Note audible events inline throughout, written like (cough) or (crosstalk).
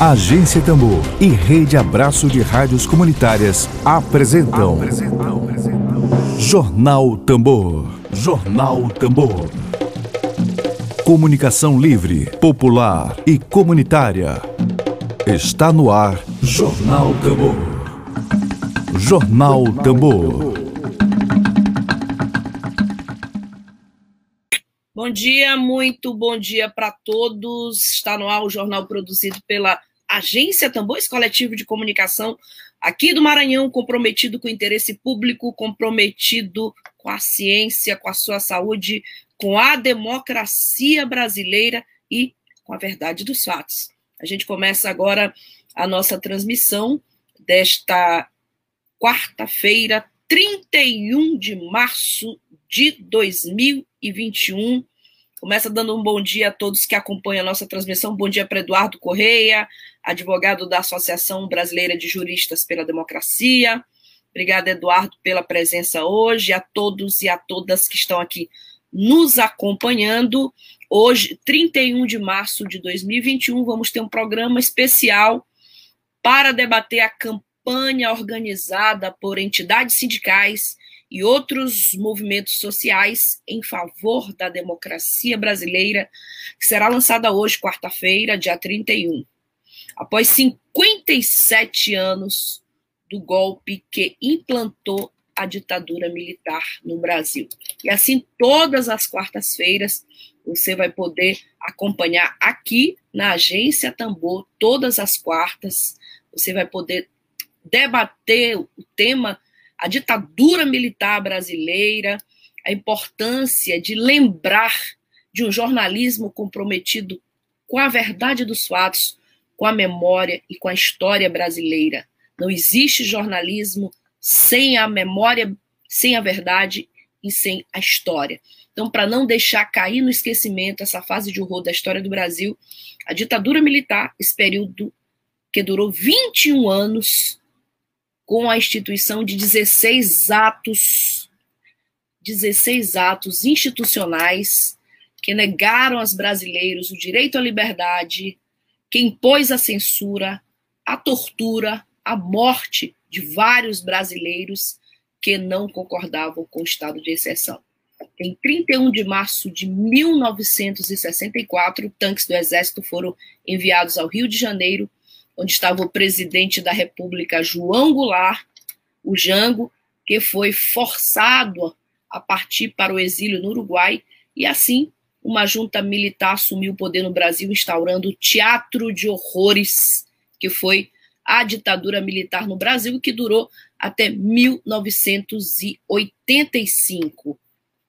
Agência Tambor e Rede Abraço de Rádios Comunitárias apresentam, apresentam, apresentam. Jornal Tambor. Jornal Tambor. Comunicação livre, popular e comunitária. Está no ar Jornal Tambor. Jornal Tambor. Bom dia, muito bom dia para todos. Está no ar o jornal produzido pela Agência Tambores Coletivo de Comunicação aqui do Maranhão, comprometido com o interesse público, comprometido com a ciência, com a sua saúde, com a democracia brasileira e com a verdade dos fatos. A gente começa agora a nossa transmissão desta quarta-feira, 31 de março de 2021. Começa dando um bom dia a todos que acompanham a nossa transmissão. Bom dia para Eduardo Correia, advogado da Associação Brasileira de Juristas pela Democracia. Obrigada, Eduardo, pela presença hoje. A todos e a todas que estão aqui nos acompanhando. Hoje, 31 de março de 2021, vamos ter um programa especial para debater a campanha organizada por entidades sindicais e outros movimentos sociais em favor da democracia brasileira, que será lançada hoje, quarta-feira, dia 31. Após 57 anos do golpe que implantou a ditadura militar no Brasil. E assim, todas as quartas-feiras, você vai poder acompanhar aqui na Agência Tambor, todas as quartas, você vai poder debater o tema a ditadura militar brasileira, a importância de lembrar de um jornalismo comprometido com a verdade dos fatos, com a memória e com a história brasileira. Não existe jornalismo sem a memória, sem a verdade e sem a história. Então, para não deixar cair no esquecimento essa fase de horror da história do Brasil, a ditadura militar, esse período que durou 21 anos, com a instituição de 16 atos, 16 atos institucionais que negaram aos brasileiros o direito à liberdade, que impôs a censura, a tortura, a morte de vários brasileiros que não concordavam com o estado de exceção. Em 31 de março de 1964, tanques do Exército foram enviados ao Rio de Janeiro onde estava o presidente da República, João Goulart, o Jango, que foi forçado a partir para o exílio no Uruguai, e assim uma junta militar assumiu o poder no Brasil, instaurando o teatro de horrores, que foi a ditadura militar no Brasil, que durou até 1985.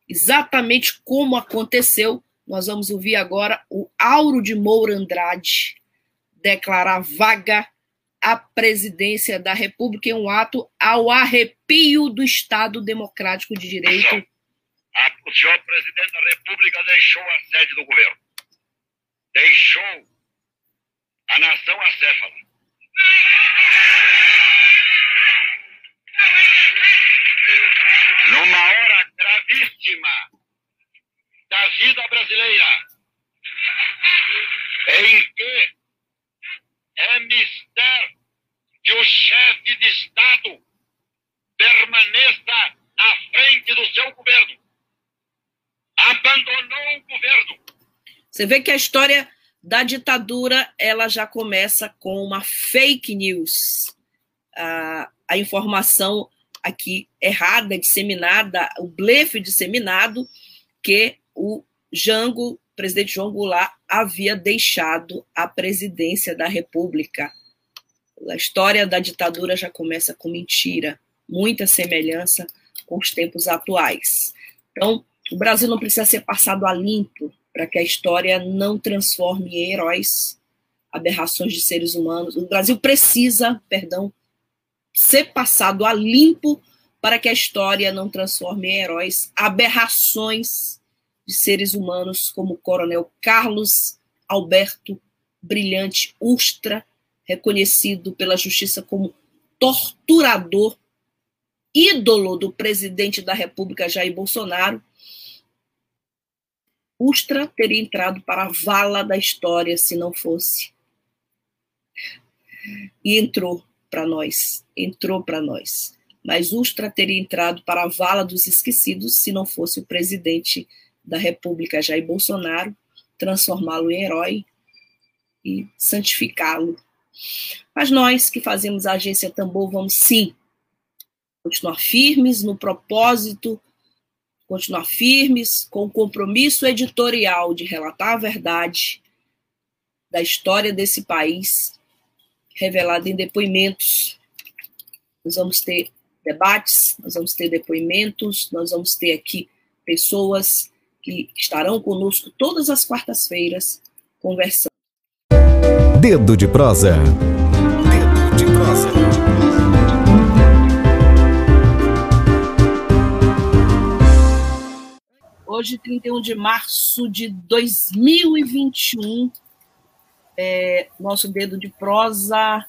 Exatamente como aconteceu, nós vamos ouvir agora o Auro de Moura Andrade, declarar vaga a presidência da República em um ato ao arrepio do Estado Democrático de Direito. O senhor presidente da República deixou a sede do governo. Deixou a nação acéfala. Numa hora gravíssima da vida brasileira, em que é mister que o chefe de Estado permaneça à frente do seu governo. Abandonou o governo. Você vê que a história da ditadura ela já começa com uma fake news. A, a informação aqui errada, disseminada, o blefe disseminado que o Jango presidente João Goulart havia deixado a presidência da República. A história da ditadura já começa com mentira, muita semelhança com os tempos atuais. Então, o Brasil não precisa ser passado a limpo para que a história não transforme em heróis aberrações de seres humanos. O Brasil precisa, perdão, ser passado a limpo para que a história não transforme em heróis aberrações de seres humanos como o coronel Carlos Alberto Brilhante Ustra, reconhecido pela justiça como torturador, ídolo do presidente da República Jair Bolsonaro, Ustra teria entrado para a vala da história se não fosse E entrou para nós, entrou para nós. Mas Ustra teria entrado para a vala dos esquecidos se não fosse o presidente da República, Jair Bolsonaro, transformá-lo em herói e santificá-lo. Mas nós que fazemos a agência Tambor vamos sim continuar firmes no propósito, continuar firmes com o compromisso editorial de relatar a verdade da história desse país, revelada em depoimentos. Nós vamos ter debates, nós vamos ter depoimentos, nós vamos ter aqui pessoas que estarão conosco todas as quartas-feiras conversando. Dedo de prosa. Dedo de prosa. Hoje, 31 de março de 2021, é, nosso dedo de prosa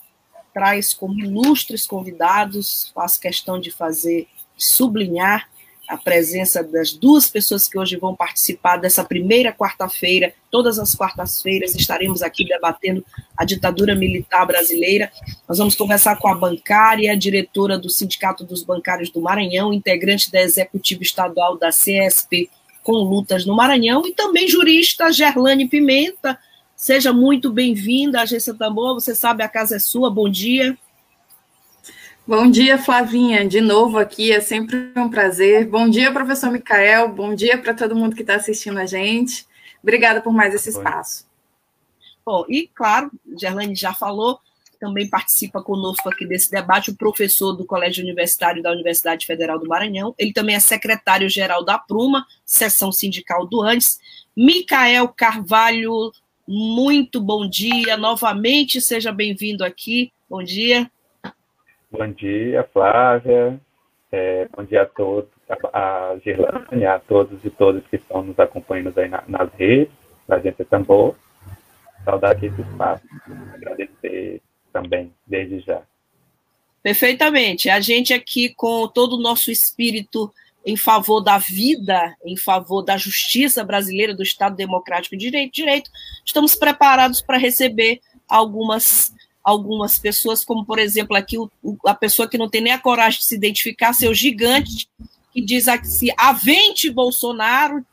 traz como ilustres convidados, faço questão de fazer, sublinhar a presença das duas pessoas que hoje vão participar dessa primeira quarta-feira. Todas as quartas-feiras estaremos aqui debatendo a ditadura militar brasileira. Nós vamos conversar com a bancária, diretora do Sindicato dos Bancários do Maranhão, integrante da executiva estadual da CSP com lutas no Maranhão, e também jurista Gerlane Pimenta. Seja muito bem-vinda à Agência Tambor. Você sabe, a casa é sua. Bom dia. Bom dia, Flavinha, de novo aqui, é sempre um prazer. Bom dia, professor Micael, bom dia para todo mundo que está assistindo a gente. Obrigada por mais esse espaço. Bom, e claro, Gerlane já falou, também participa conosco aqui desse debate o professor do Colégio Universitário da Universidade Federal do Maranhão. Ele também é secretário-geral da Pruma, seção sindical do ANDES. Micael Carvalho, muito bom dia novamente, seja bem-vindo aqui. Bom dia. Bom dia, Flávia. É, bom dia a todos, a Girlane, a todos e todas que estão nos acompanhando aí na, nas redes, da Agência Tambor. Saudar aqui esse espaço. Agradecer também, desde já. Perfeitamente. A gente aqui, com todo o nosso espírito em favor da vida, em favor da justiça brasileira, do Estado Democrático de Direito, direito estamos preparados para receber algumas algumas pessoas, como por exemplo aqui o, a pessoa que não tem nem a coragem de se identificar, seu gigante, que diz assim: avente Bolsonaro,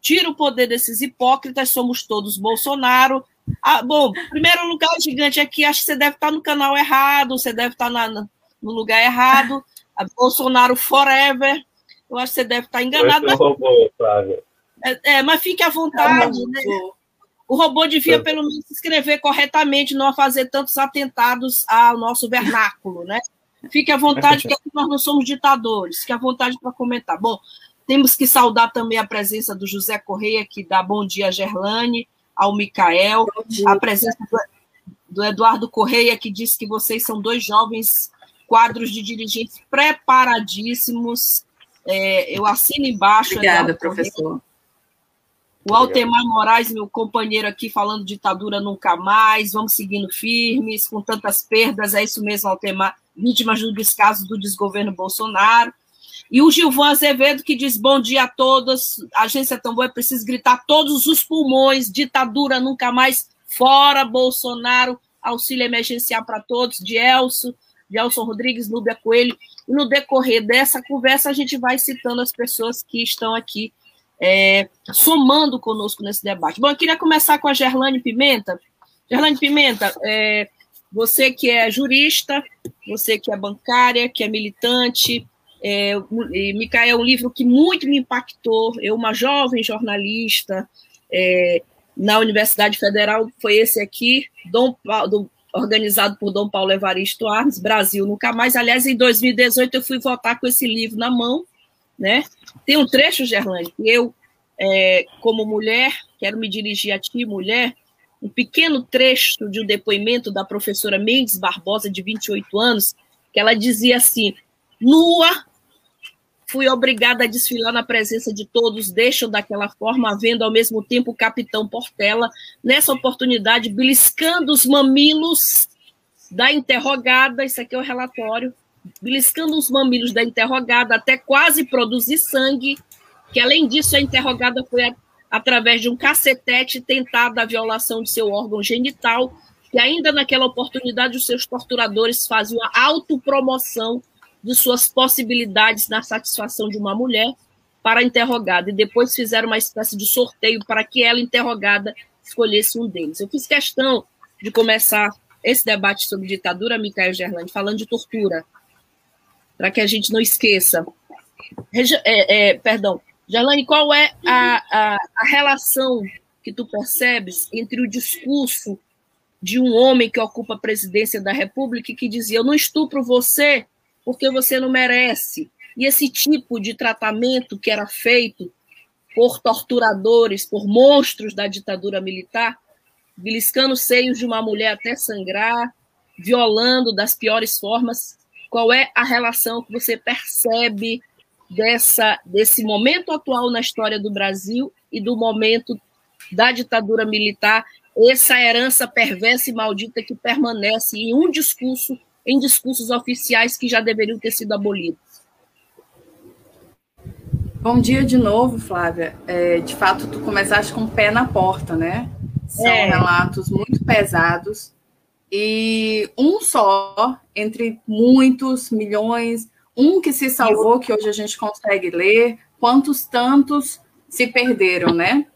tira o poder desses hipócritas, somos todos Bolsonaro. Ah, bom, primeiro lugar, gigante aqui, acho que você deve estar no canal errado, você deve estar na, no lugar errado. Bolsonaro forever. Eu acho que você deve estar enganado. Mas... Robô, é, é, mas fique à vontade, é né? O robô devia, pelo menos, escrever corretamente, não fazer tantos atentados ao nosso vernáculo, né? Fique à vontade, que nós não somos ditadores. Fique à vontade para comentar. Bom, temos que saudar também a presença do José Correia, que dá bom dia a Gerlane, ao Micael, a presença do, do Eduardo Correia, que diz que vocês são dois jovens quadros de dirigentes preparadíssimos. É, eu assino embaixo. Obrigada, professor. O Altemar Moraes, meu companheiro aqui, falando ditadura nunca mais, vamos seguindo firmes, com tantas perdas, é isso mesmo, Altemar, vítimas do descaso do desgoverno Bolsonaro. E o Gilvan Azevedo, que diz bom dia a todos, agência Tambor, é preciso gritar todos os pulmões, ditadura nunca mais, fora Bolsonaro, auxílio emergencial para todos, de Elso, de Elson Rodrigues, Núbia Coelho. E no decorrer dessa conversa, a gente vai citando as pessoas que estão aqui é, somando conosco nesse debate. Bom, eu queria começar com a Gerlane Pimenta. Gerlane Pimenta, é, você que é jurista, você que é bancária, que é militante, é, Micael é um livro que muito me impactou. Eu, uma jovem jornalista é, na Universidade Federal, foi esse aqui, Dom, do, organizado por Dom Paulo Evaristo Armes, Brasil Nunca Mais. Aliás, em 2018 eu fui votar com esse livro na mão, né? Tem um trecho, Gerlane, que eu, é, como mulher, quero me dirigir a ti, mulher, um pequeno trecho de um depoimento da professora Mendes Barbosa, de 28 anos, que ela dizia assim: nua, fui obrigada a desfilar na presença de todos, deixam daquela forma, vendo ao mesmo tempo o capitão Portela, nessa oportunidade, beliscando os mamilos da interrogada, isso aqui é o relatório, beliscando os mamilos da interrogada até quase produzir sangue, que além disso a interrogada foi a, através de um cacetete tentada a violação de seu órgão genital, que ainda naquela oportunidade os seus torturadores faziam a autopromoção de suas possibilidades na satisfação de uma mulher para a interrogada, e depois fizeram uma espécie de sorteio para que ela, interrogada, escolhesse um deles. Eu fiz questão de começar esse debate sobre ditadura, Micael Gerlande, falando de tortura, para que a gente não esqueça. É, é, perdão, Gerlane, qual é a, a, a relação que tu percebes entre o discurso de um homem que ocupa a presidência da República e que dizia: Eu não estupro você porque você não merece. E esse tipo de tratamento que era feito por torturadores, por monstros da ditadura militar, beliscando os seios de uma mulher até sangrar, violando das piores formas. Qual é a relação que você percebe dessa, desse momento atual na história do Brasil e do momento da ditadura militar essa herança perversa e maldita que permanece em um discurso, em discursos oficiais que já deveriam ter sido abolidos. Bom dia de novo, Flávia. É, de fato, tu começaste com o pé na porta, né? São é. relatos muito pesados e um só entre muitos milhões, um que se salvou, que hoje a gente consegue ler, quantos tantos se perderam, né?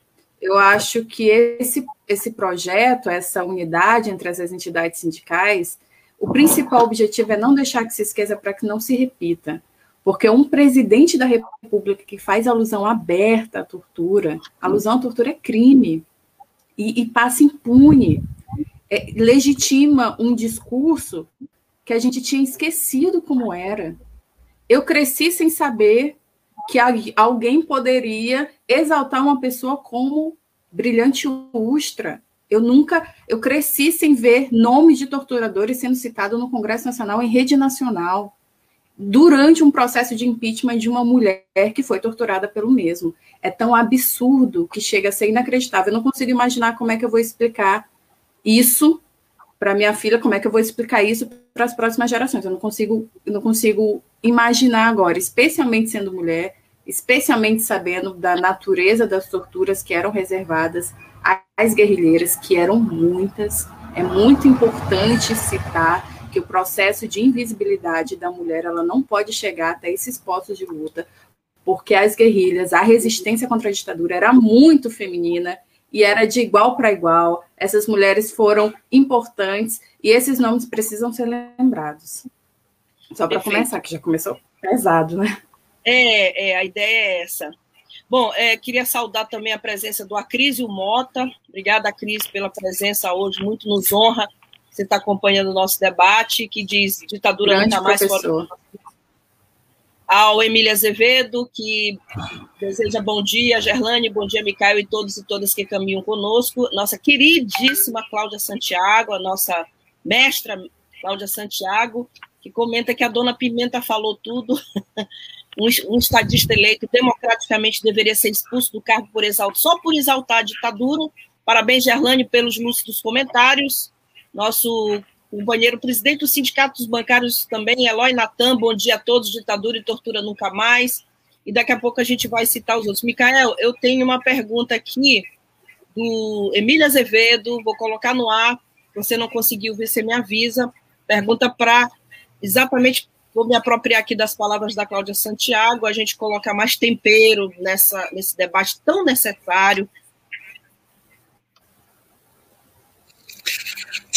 Eu acho que esse, esse projeto, essa unidade entre as entidades sindicais, o principal objetivo é não deixar que se esqueça para que não se repita. Porque um presidente da República que faz alusão aberta à tortura, alusão à tortura é crime, e, e passa impune, é, legitima um discurso que a gente tinha esquecido como era. Eu cresci sem saber que alguém poderia exaltar uma pessoa como brilhante lustra. Eu nunca, eu cresci sem ver nomes de torturadores sendo citados no Congresso Nacional em rede nacional durante um processo de impeachment de uma mulher que foi torturada pelo mesmo. É tão absurdo que chega a ser inacreditável. Eu não consigo imaginar como é que eu vou explicar isso para minha filha, como é que eu vou explicar isso para as próximas gerações. Eu não consigo, eu não consigo imaginar agora, especialmente sendo mulher, especialmente sabendo da natureza das torturas que eram reservadas às guerrilheiras, que eram muitas. É muito importante citar que o processo de invisibilidade da mulher ela não pode chegar até esses postos de luta, porque as guerrilhas, a resistência contra a ditadura era muito feminina e era de igual para igual. Essas mulheres foram importantes e esses nomes precisam ser lembrados. Só para começar, que já começou pesado, né? É, é, a ideia é essa. Bom, é, queria saudar também a presença do Acrísio Mota. Obrigada, Cris, pela presença hoje, muito nos honra você estar tá acompanhando o nosso debate, que diz ditadura Grande nunca mais fora. Ao Emília Azevedo, que deseja bom dia, Gerlane, bom dia, Micael e todos e todas que caminham conosco. Nossa queridíssima Cláudia Santiago, a nossa mestra Cláudia Santiago, que comenta que a dona Pimenta falou tudo. (laughs) um, um estadista eleito democraticamente deveria ser expulso do cargo por exalto, só por exaltar a ditadura. Parabéns, Gerlane, pelos lúcidos comentários. Nosso companheiro presidente do Sindicato dos Bancários também, Eloy Natan, bom dia a todos, ditadura e tortura nunca mais. E daqui a pouco a gente vai citar os outros. Micael, eu tenho uma pergunta aqui do Emílio Azevedo, vou colocar no ar, você não conseguiu ver, você me avisa. Pergunta para exatamente vou me apropriar aqui das palavras da Cláudia Santiago, a gente colocar mais tempero nessa, nesse debate tão necessário.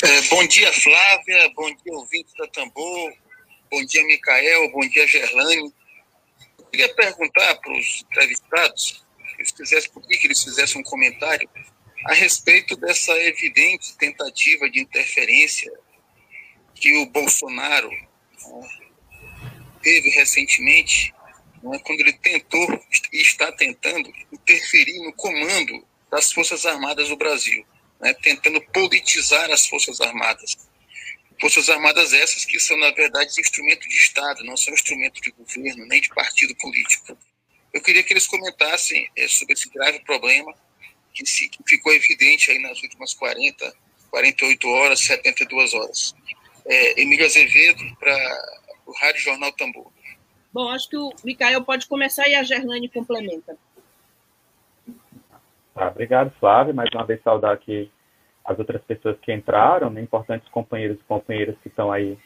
É, bom dia, Flávia, bom dia, ouvinte da Tambor, bom dia, Micael, bom dia, Gerlane. Eu queria perguntar para os entrevistados eles fizessem, por que eles fizessem um comentário a respeito dessa evidente tentativa de interferência que o Bolsonaro né, teve recentemente, né, quando ele tentou e está tentando interferir no comando das Forças Armadas do Brasil, né, tentando politizar as Forças Armadas. Forças Armadas essas que são, na verdade, instrumento de Estado, não são instrumento de governo, nem de partido político. Eu queria que eles comentassem é, sobre esse grave problema que, se, que ficou evidente aí nas últimas 40, 48 horas, 72 horas. É, Emílio Azevedo, para o Rádio Jornal Tambor. Bom, acho que o Micael pode começar e a Gerlane complementa. Tá, obrigado, Flávio. Mais uma vez saudar aqui as outras pessoas que entraram, né, importantes companheiros e companheiras que estão aí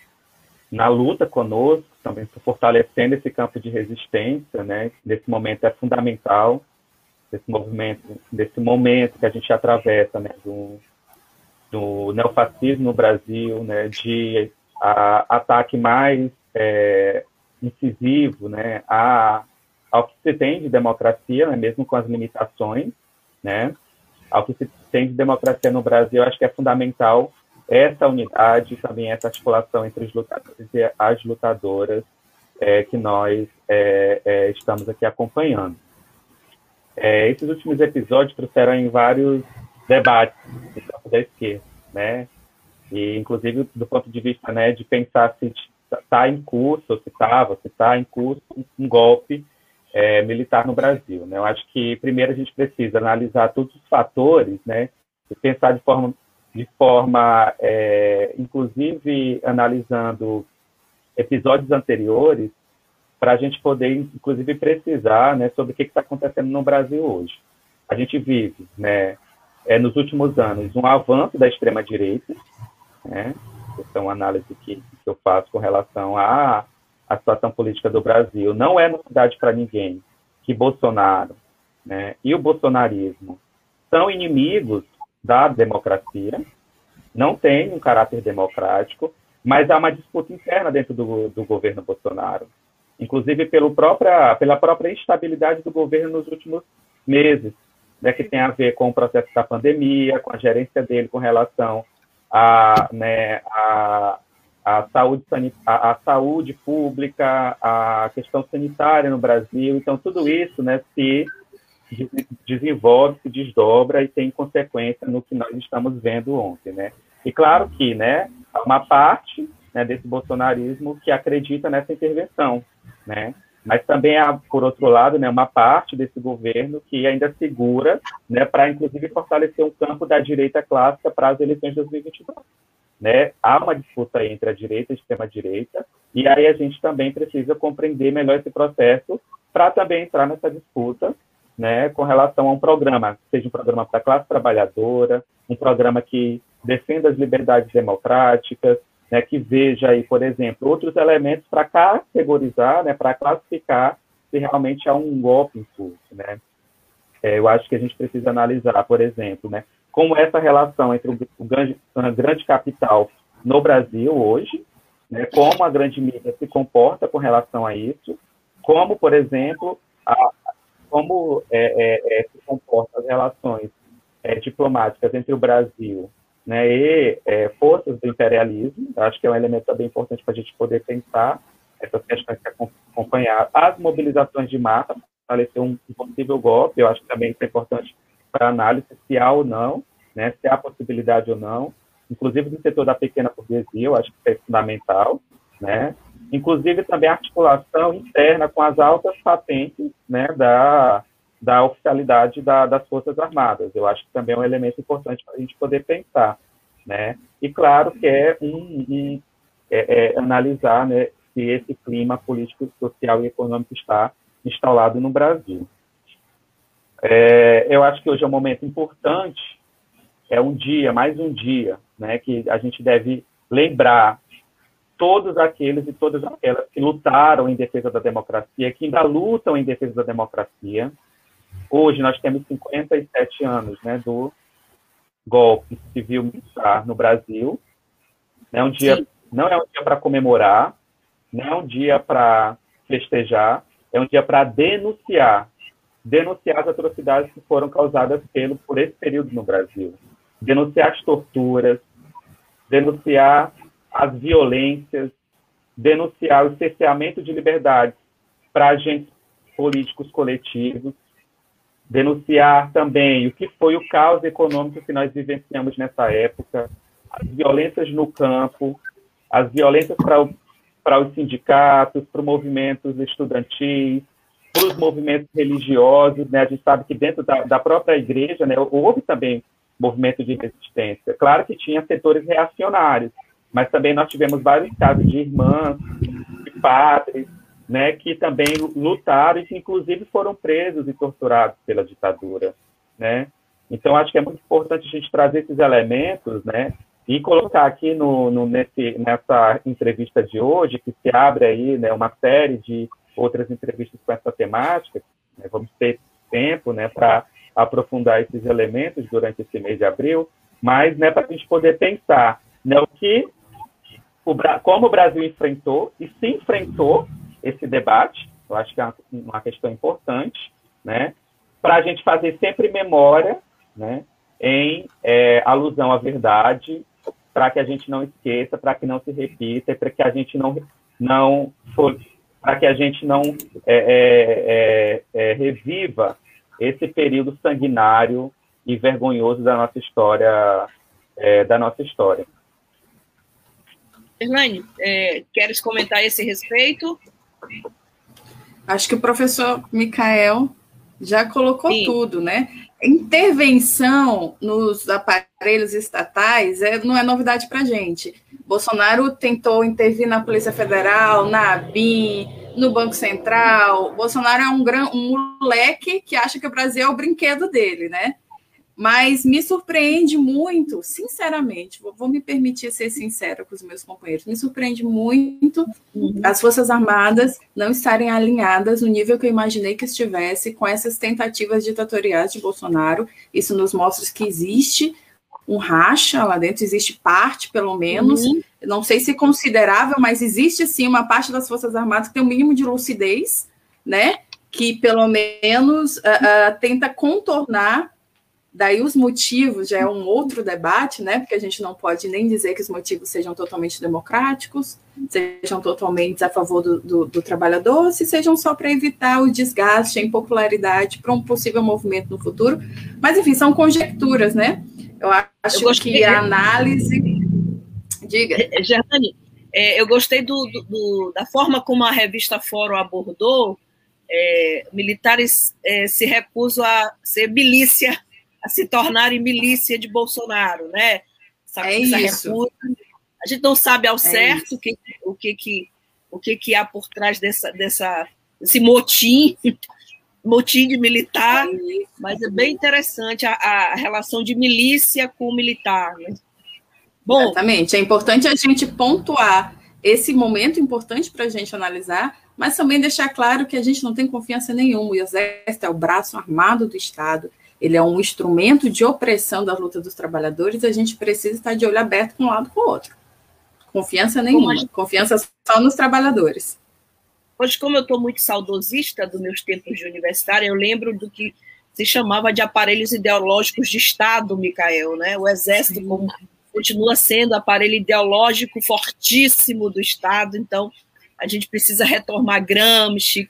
na luta conosco, também fortalecendo esse campo de resistência, né? Nesse momento é fundamental, desse movimento, desse momento que a gente atravessa, né? Do, do neofascismo no Brasil, né? De a, ataque mais é, incisivo, né? A, ao que se tem de democracia, né? mesmo com as limitações, né? Ao que se tem de democracia no Brasil, acho que é fundamental essa unidade, também essa articulação entre os lutadores e as lutadoras é, que nós é, é, estamos aqui acompanhando. É, esses últimos episódios trouxeram em vários debates da esquerda, né? E, inclusive, do ponto de vista né, de pensar se está em curso, se estava, se está em curso um golpe é, militar no Brasil. Né? Eu acho que, primeiro, a gente precisa analisar todos os fatores, né? E pensar de forma de forma, é, inclusive, analisando episódios anteriores, para a gente poder, inclusive, precisar né, sobre o que está acontecendo no Brasil hoje. A gente vive, né, é, nos últimos anos, um avanço da extrema-direita, né, essa é análise que, que eu faço com relação à, à situação política do Brasil. Não é novidade para ninguém que Bolsonaro né, e o bolsonarismo são inimigos da democracia, não tem um caráter democrático, mas há uma disputa interna dentro do, do governo Bolsonaro, inclusive pelo própria, pela própria instabilidade do governo nos últimos meses, né, que tem a ver com o processo da pandemia, com a gerência dele com relação à né, a, a, saúde, a, a saúde pública, a questão sanitária no Brasil. Então, tudo isso né, se desenvolve, se desdobra e tem consequência no que nós estamos vendo ontem, né? E claro que, né, uma parte né, desse bolsonarismo que acredita nessa intervenção, né? Mas também há, por outro lado, né, uma parte desse governo que ainda segura, né, para inclusive fortalecer um campo da direita clássica para as eleições de 2022. Né? Há uma disputa entre a direita e a extrema-direita, e aí a gente também precisa compreender melhor esse processo para também entrar nessa disputa né, com relação a um programa, seja um programa para a classe trabalhadora, um programa que defenda as liberdades democráticas, né, que veja aí, por exemplo, outros elementos para categorizar, né, para classificar se realmente há um golpe em curso, né. É, eu acho que a gente precisa analisar, por exemplo, né, como essa relação entre o, grande, a grande capital no Brasil hoje, né, como a grande mídia se comporta com relação a isso, como, por exemplo, a, como é, é, é, se comportam as relações é, diplomáticas entre o Brasil né, e é, forças do imperialismo, acho que é um elemento também importante para a gente poder pensar essas questões que acompanhar. As mobilizações de massa, fortalecer um possível golpe, eu acho que também isso é importante para análise se há ou não, né, se há possibilidade ou não, inclusive no setor da pequena burguesia, eu acho que isso é fundamental, né, inclusive também a articulação interna com as altas patentes né, da, da oficialidade da, das Forças Armadas. Eu acho que também é um elemento importante para a gente poder pensar. Né? E claro que é, um, um é, é analisar né, se esse clima político, social e econômico está instalado no Brasil. É, eu acho que hoje é um momento importante, é um dia, mais um dia, né, que a gente deve lembrar todos aqueles e todas aquelas que lutaram em defesa da democracia, que ainda lutam em defesa da democracia. Hoje nós temos 57 anos né, do golpe civil militar no Brasil. É um dia, não é um dia para comemorar, não é um dia para festejar, é um dia para denunciar, denunciar as atrocidades que foram causadas pelo, por esse período no Brasil, denunciar as torturas, denunciar as violências, denunciar o cerceamento de liberdades para agentes políticos coletivos, denunciar também o que foi o caos econômico que nós vivenciamos nessa época, as violências no campo, as violências para, os sindicatos, para os movimentos estudantis, para os movimentos religiosos, né? A gente sabe que dentro da, da própria igreja, né, houve também movimento de resistência. Claro que tinha setores reacionários, mas também nós tivemos vários casos de irmãs, de padres, né, que também lutaram e que inclusive foram presos e torturados pela ditadura, né? Então, acho que é muito importante a gente trazer esses elementos, né? E colocar aqui no, no, nesse, nessa entrevista de hoje, que se abre aí né, uma série de outras entrevistas com essa temática, né, vamos ter tempo né, para aprofundar esses elementos durante esse mês de abril, mas né, para a gente poder pensar né, o que, o, como o Brasil enfrentou e se enfrentou esse debate, eu acho que é uma questão importante, né, para a gente fazer sempre memória né, em é, alusão à verdade para que a gente não esqueça, para que não se repita, para que a gente não não para que a gente não é, é, é, é, reviva esse período sanguinário e vergonhoso da nossa história é, da nossa história. Elaine, é, queres comentar esse respeito? Acho que o professor Micael já colocou Sim. tudo, né? intervenção nos aparelhos estatais é, não é novidade para a gente. Bolsonaro tentou intervir na Polícia Federal, na ABIN, no Banco Central. Bolsonaro é um, gran, um moleque que acha que o Brasil é o brinquedo dele, né? Mas me surpreende muito, sinceramente, vou, vou, me permitir ser sincera com os meus companheiros, me surpreende muito uhum. as Forças Armadas não estarem alinhadas no nível que eu imaginei que estivesse com essas tentativas ditatoriais de Bolsonaro. Isso nos mostra que existe um racha lá dentro, existe parte, pelo menos, uhum. não sei se considerável, mas existe sim uma parte das Forças Armadas que tem um mínimo de lucidez, né? Que pelo menos uh, uh, tenta contornar Daí os motivos já é um outro debate, né? Porque a gente não pode nem dizer que os motivos sejam totalmente democráticos, sejam totalmente a favor do, do, do trabalhador, se sejam só para evitar o desgaste, a impopularidade para um possível movimento no futuro. Mas, enfim, são conjecturas, né? Eu acho eu que a análise. Diga. Germani, é, eu gostei do, do, da forma como a revista Fórum abordou. É, militares é, se recusam a ser milícia a se tornarem milícia de Bolsonaro, né? Essa, é essa isso. A gente não sabe ao é certo o que, o que, que, o que, que há por trás dessa, dessa, desse motim, (laughs) motim de militar, é mas é bem interessante a, a, relação de milícia com militar. Né? Bom, Exatamente. É importante a gente pontuar esse momento importante para a gente analisar, mas também deixar claro que a gente não tem confiança nenhuma. O Exército é o braço armado do Estado ele é um instrumento de opressão da luta dos trabalhadores, a gente precisa estar de olho aberto com um lado com o outro. Confiança nenhuma, gente... confiança só nos trabalhadores. Hoje, como eu estou muito saudosista dos meus tempos de universitária, eu lembro do que se chamava de aparelhos ideológicos de Estado, Micael, né? O Exército continua sendo aparelho ideológico fortíssimo do Estado, então a gente precisa retomar Gramsci,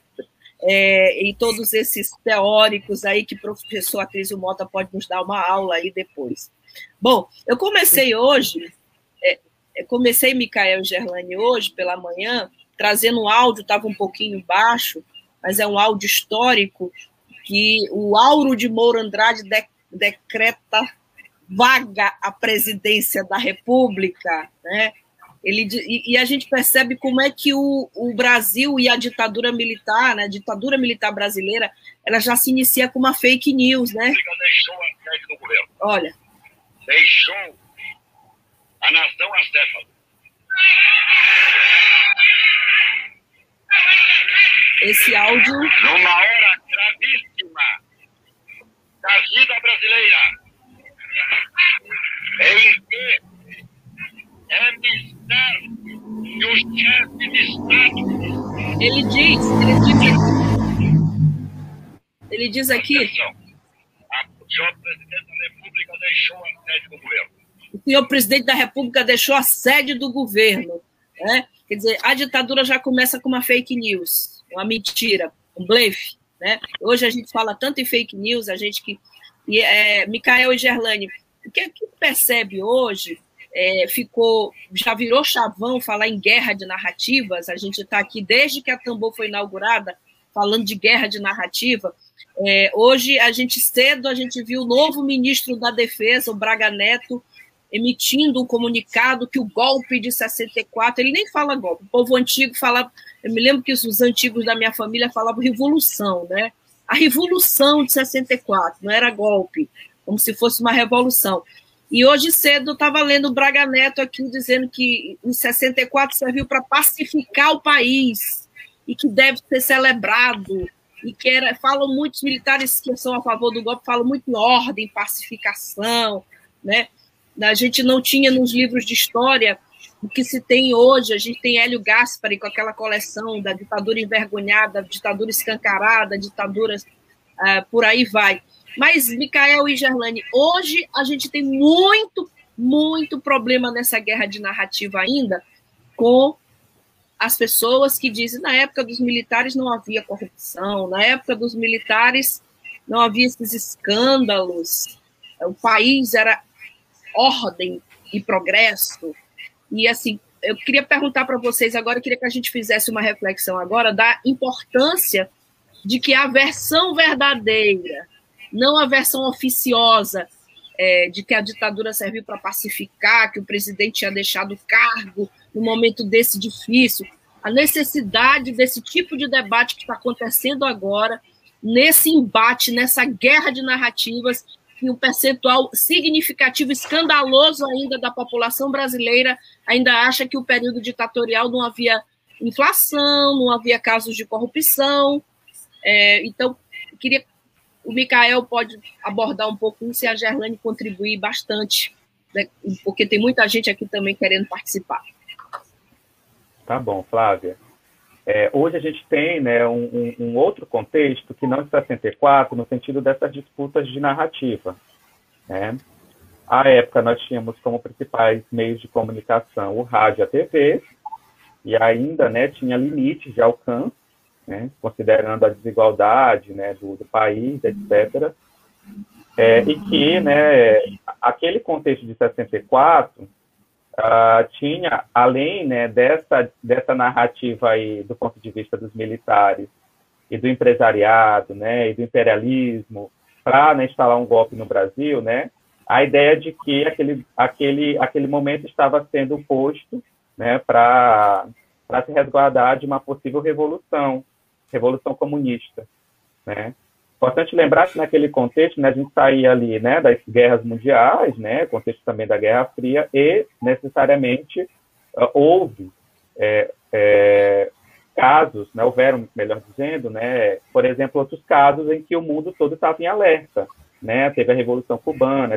é, e todos esses teóricos aí que o professor Acrisio Mota pode nos dar uma aula aí depois. Bom, eu comecei hoje, é, é comecei Micael Gerlani hoje pela manhã, trazendo um áudio, estava um pouquinho baixo, mas é um áudio histórico que o Auro de Moura Andrade de, decreta vaga a presidência da República, né? Ele, e, e, a gente percebe como é que o, o Brasil e a ditadura militar, né, a ditadura militar brasileira, ela já se inicia com uma fake news, né? Deixou a sede do governo. Olha. Deixou a nação acéfala. Esse áudio. Numa hora gravíssima da vida brasileira, em que é mistério que o chefe de Estado. Ele diz, ele diz, ele diz aqui. o senhor presidente da República deixou a sede do governo. O senhor presidente da República deixou a sede do governo. Né? Quer dizer, a ditadura já começa com uma fake news, uma mentira, um blefe. Né? Hoje a gente fala tanto em fake news, a gente que. E, é, Micael e Gerlane, o que, é que percebe hoje é, ficou, já virou chavão falar em guerra de narrativas. A gente está aqui desde que a Tambor foi inaugurada falando de guerra de narrativa. É, hoje a gente cedo a gente viu o novo ministro da Defesa, o Braga Neto, emitindo um comunicado que o golpe de 64, ele nem fala golpe, o povo antigo falava, eu me lembro que os antigos da minha família falavam revolução, né? A revolução de 64, não era golpe. como se fosse uma revolução. E hoje cedo eu estava lendo o Braga Neto aqui dizendo que em 64 serviu para pacificar o país e que deve ser celebrado e que era, falam muitos militares que são a favor do golpe falam muito em ordem, pacificação, né? A gente não tinha nos livros de história o que se tem hoje. A gente tem Hélio Gaspari com aquela coleção da ditadura envergonhada, ditadura escancarada, ditaduras uh, por aí vai. Mas, Micael e Gerlane, hoje a gente tem muito, muito problema nessa guerra de narrativa ainda com as pessoas que dizem na época dos militares não havia corrupção, na época dos militares não havia esses escândalos, o país era ordem e progresso. E assim, eu queria perguntar para vocês agora, queria que a gente fizesse uma reflexão agora da importância de que a versão verdadeira não a versão oficiosa é, de que a ditadura serviu para pacificar, que o presidente tinha deixado o cargo no momento desse difícil. A necessidade desse tipo de debate que está acontecendo agora, nesse embate, nessa guerra de narrativas, que um percentual significativo, escandaloso ainda da população brasileira ainda acha que o período ditatorial não havia inflação, não havia casos de corrupção. É, então, queria o Mikael pode abordar um pouco isso e a Gerlane contribuir bastante, né, porque tem muita gente aqui também querendo participar. Tá bom, Flávia. É, hoje a gente tem né, um, um, outro contexto que não é 64, no sentido dessas disputas de narrativa. Né? À época, nós tínhamos como principais meios de comunicação o rádio e a TV, e ainda né, tinha limites de alcance, né, considerando a desigualdade né, do, do país, etc. É, e que né, aquele contexto de 64 uh, ah, tinha, além né, dessa, dessa narrativa aí, do ponto de vista dos militares e do empresariado né, e do imperialismo, para né, instalar um golpe no Brasil, né, a ideia de que aquele, aquele, aquele momento estava sendo posto né, para se resguardar de uma possível revolução Revolução Comunista, né? Importante lembrar que naquele contexto, né, a gente saía ali, né, das guerras mundiais, né, contexto também da Guerra Fria, e necessariamente uh, houve é, é, casos, né, houveram, melhor dizendo, né, por exemplo, outros casos em que o mundo todo estava em alerta, né, teve a Revolução Cubana,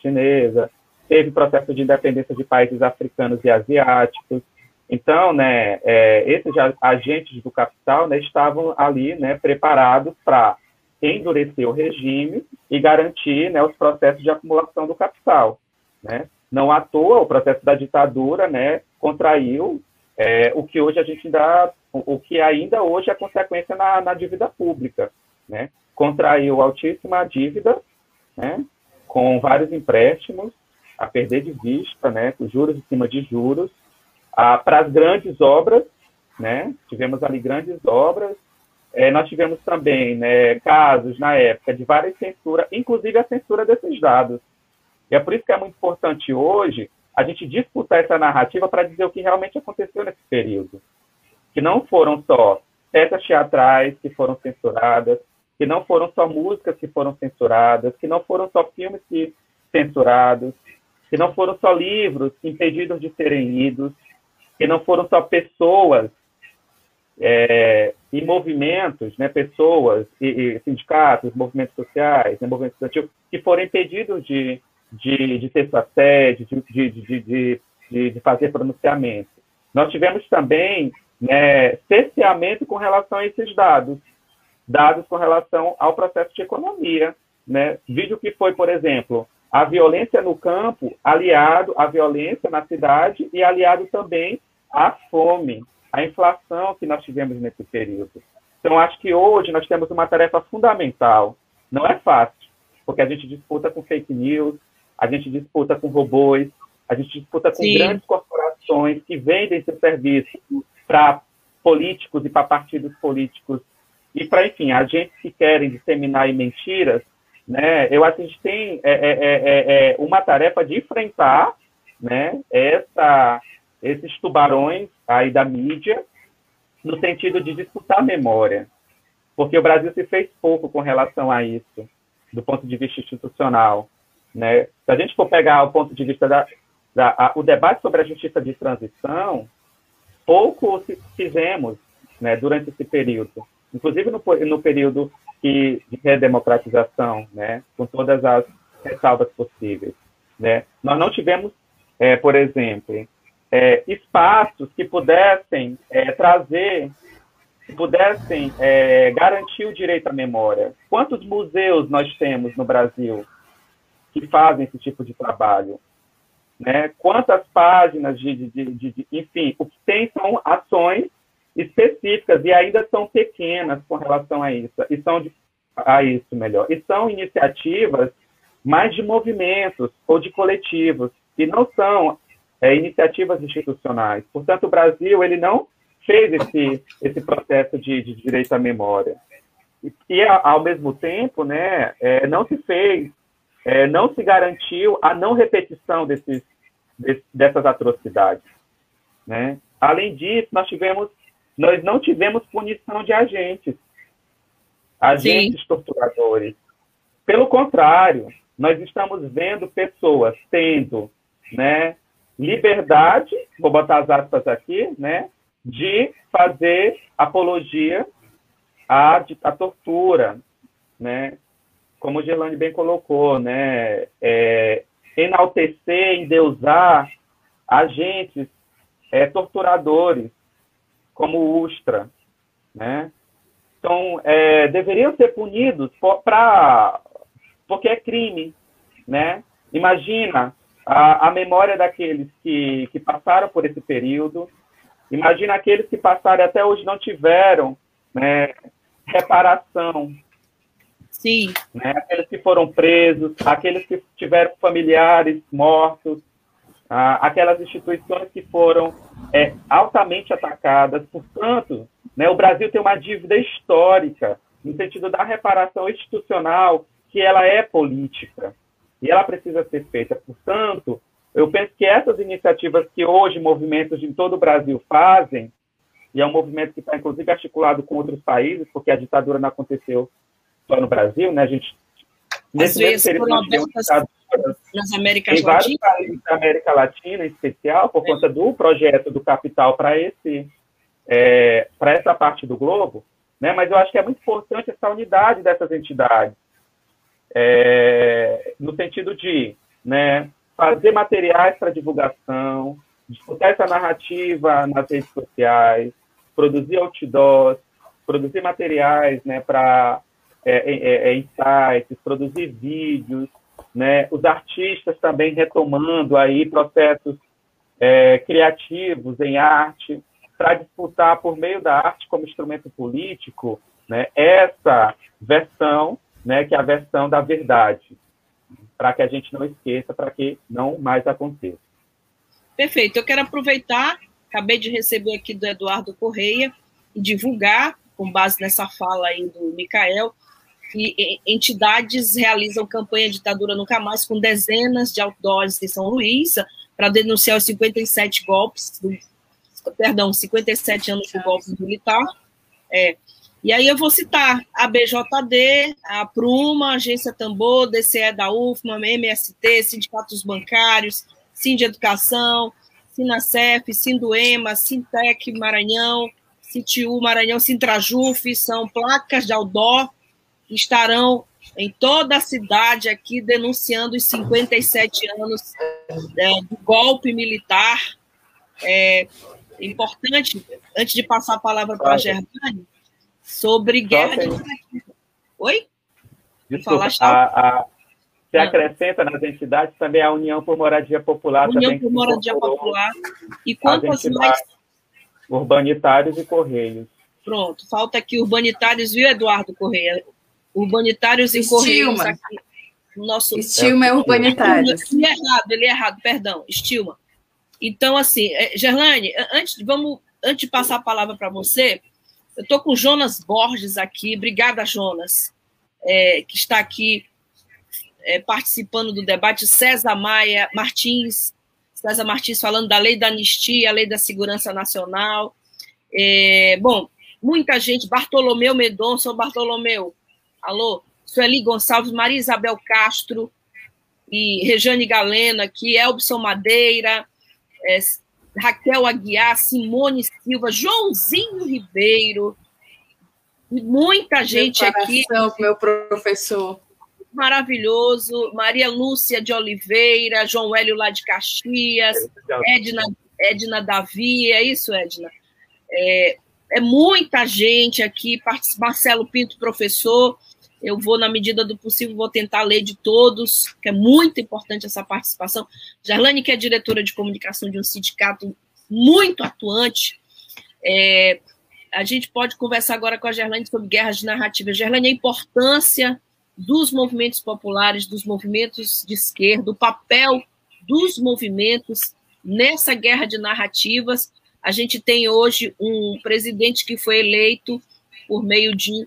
chinesa, teve processo de independência de países africanos e asiáticos, então, né, é, esses agentes do capital né, estavam ali né, preparados para endurecer o regime e garantir né, os processos de acumulação do capital. Né? Não à toa, o processo da ditadura né, contraiu é, o que hoje a gente ainda, o que ainda hoje é consequência na, na dívida pública. Né? Contraiu altíssima dívida, né, com vários empréstimos a perder de vista, né, com juros em cima de juros, ah, para as grandes obras, né? Tivemos ali grandes obras. É, nós tivemos também né, casos na época de várias censuras, inclusive a censura desses dados. E é por isso que é muito importante hoje a gente disputar essa narrativa para dizer o que realmente aconteceu nesse período. Que não foram só peças teatrais que foram censuradas, que não foram só músicas que foram censuradas, que não foram só filmes que censurados, que não foram só livros impedidos de serem lidos, que não foram só pessoas é, e movimentos, né, pessoas e, e, sindicatos, movimentos sociais, né, movimentos estudantil, que foram impedidos de, de, de ter sua sede, de, de, de, de, fazer pronunciamento. Nós tivemos também né, cerceamento com relação a esses dados, dados com relação ao processo de economia. Né? Vídeo que foi, por exemplo, a violência no campo, aliado à violência na cidade e aliado também à fome, à inflação que nós tivemos nesse período. Então, acho que hoje nós temos uma tarefa fundamental. Não é fácil, porque a gente disputa com fake news, a gente disputa com robôs, a gente disputa com Sim. grandes corporações que vendem seu serviço para políticos e para partidos políticos e para, enfim, agentes que querem disseminar mentiras né, eu acho que a gente tem é, é, é, é, é uma tarefa de enfrentar né, essa, esses tubarões aí da mídia no sentido de disputar memória, porque o Brasil se fez pouco com relação a isso. do ponto de vista institucional. Né? Se a gente for pegar o ponto de vista da, da a, o debate sobre a justiça de transição, pouco fizemos né, durante esse período, inclusive no, no período de redemocratização, né, com todas as ressalvas possíveis. Né? Nós não tivemos, é, por exemplo, é, espaços que pudessem é, trazer, que pudessem é, garantir o direito à memória. Quantos museus nós temos no Brasil que fazem esse tipo de trabalho? Né? Quantas páginas de, de, de, de, enfim, o que tem são ações específicas e ainda são pequenas com relação a isso, e são a isso melhor, e são iniciativas mais de movimentos ou de coletivos, e não são é, iniciativas institucionais. Portanto, o Brasil ele não fez esse, esse processo de, de direito à memória. E, e, ao mesmo tempo, né, é, não se fez, é, não se garantiu a não repetição desses, dessas atrocidades. Né? Além disso, nós tivemos, nós não tivemos punição de agentes, agentes Sim. torturadores. Pelo contrário, nós estamos vendo pessoas tendo, né, liberdade, vou botar as aspas aqui, né, de fazer apologia à, à tortura, né, como o Gelane bem colocou, né, é, enaltecer, endeusar agentes é, torturadores, como o Ustra, né, então, é, deveriam ser punidos para porque é crime, né? Imagina a, a memória daqueles que, que passaram por esse período. Imagina aqueles que passaram e até hoje não tiveram né, reparação. Sim. Né, aqueles que foram presos, aqueles que tiveram familiares mortos, ah, aquelas instituições que foram é, altamente atacadas. Portanto, né, o Brasil tem uma dívida histórica no sentido da reparação institucional, que ela é política e ela precisa ser feita. Portanto, eu penso que essas iniciativas que hoje movimentos em todo o Brasil fazem, e é um movimento que está inclusive articulado com outros países, porque a ditadura não aconteceu só no Brasil, né? A gente nesse Às vezes nas Américas em vários países da América Latina, em especial, por é. conta do projeto do capital para esse é, para essa parte do globo, né? Mas eu acho que é muito importante essa unidade dessas entidades é, no sentido de né, fazer materiais para divulgação, disputar essa narrativa nas redes sociais, produzir outdoors, produzir materiais né, para é, é, é, insights, produzir vídeos, né, os artistas também retomando aí processos é, criativos em arte, para disputar por meio da arte como instrumento político né, essa versão né, que é a versão da verdade, para que a gente não esqueça, para que não mais aconteça. Perfeito. Eu quero aproveitar, acabei de receber aqui do Eduardo Correia, e divulgar, com base nessa fala aí do Micael, que entidades realizam campanha Ditadura Nunca Mais com dezenas de outdoors em São Luís para denunciar os 57 golpes, do, perdão, 57 anos de golpe militar. É, e aí eu vou citar a BJD, a Pruma, a Agência Tambor, DCE da UFMA, MST, sindicatos bancários, Sind Educação, Sinacef, Sinduema, Sintec Maranhão, Citiu Maranhão, Sintrajuf, são placas de outdoor estarão em toda a cidade aqui denunciando os 57 anos é, do golpe militar. É importante, antes de passar a palavra para a Germane, sobre guerra de Oi? Desculpa, a, a, se ah. acrescenta nas entidades também a União por Moradia Popular. União por Moradia Popular. E quantas mais? Urbanitários e Correios. Pronto, falta aqui urbanitários, viu, Eduardo Correia? Urbanitários e Estilma. Correios aqui. Nosso... Estilma é urbanitários. Ele é errado, ele é errado, perdão, Estilma. Então, assim, é, Gerlane, antes, vamos, antes de passar a palavra para você, eu estou com Jonas Borges aqui. Obrigada, Jonas, é, que está aqui é, participando do debate. César Maia Martins, César Martins falando da lei da anistia, a lei da segurança nacional. É, bom, muita gente. Bartolomeu Medon, sou Bartolomeu. Alô? Sueli Gonçalves, Maria Isabel Castro e Rejane Galena, que Elbson Madeira, é, Raquel Aguiar, Simone Silva, Joãozinho Ribeiro, muita gente meu aqui. Meu professor. Maravilhoso. Maria Lúcia de Oliveira, João Hélio lá de Caxias, Edna, Edna Davi, é isso, Edna? É, é muita gente aqui, Marcelo Pinto, professor. Eu vou, na medida do possível, vou tentar ler de todos, que é muito importante essa participação. Jarlane, que é diretora de comunicação de um sindicato muito atuante, é, a gente pode conversar agora com a Gerlane sobre guerras de narrativa. Gerlane, a importância dos movimentos populares, dos movimentos de esquerda, o papel dos movimentos nessa guerra de narrativas. A gente tem hoje um presidente que foi eleito por meio de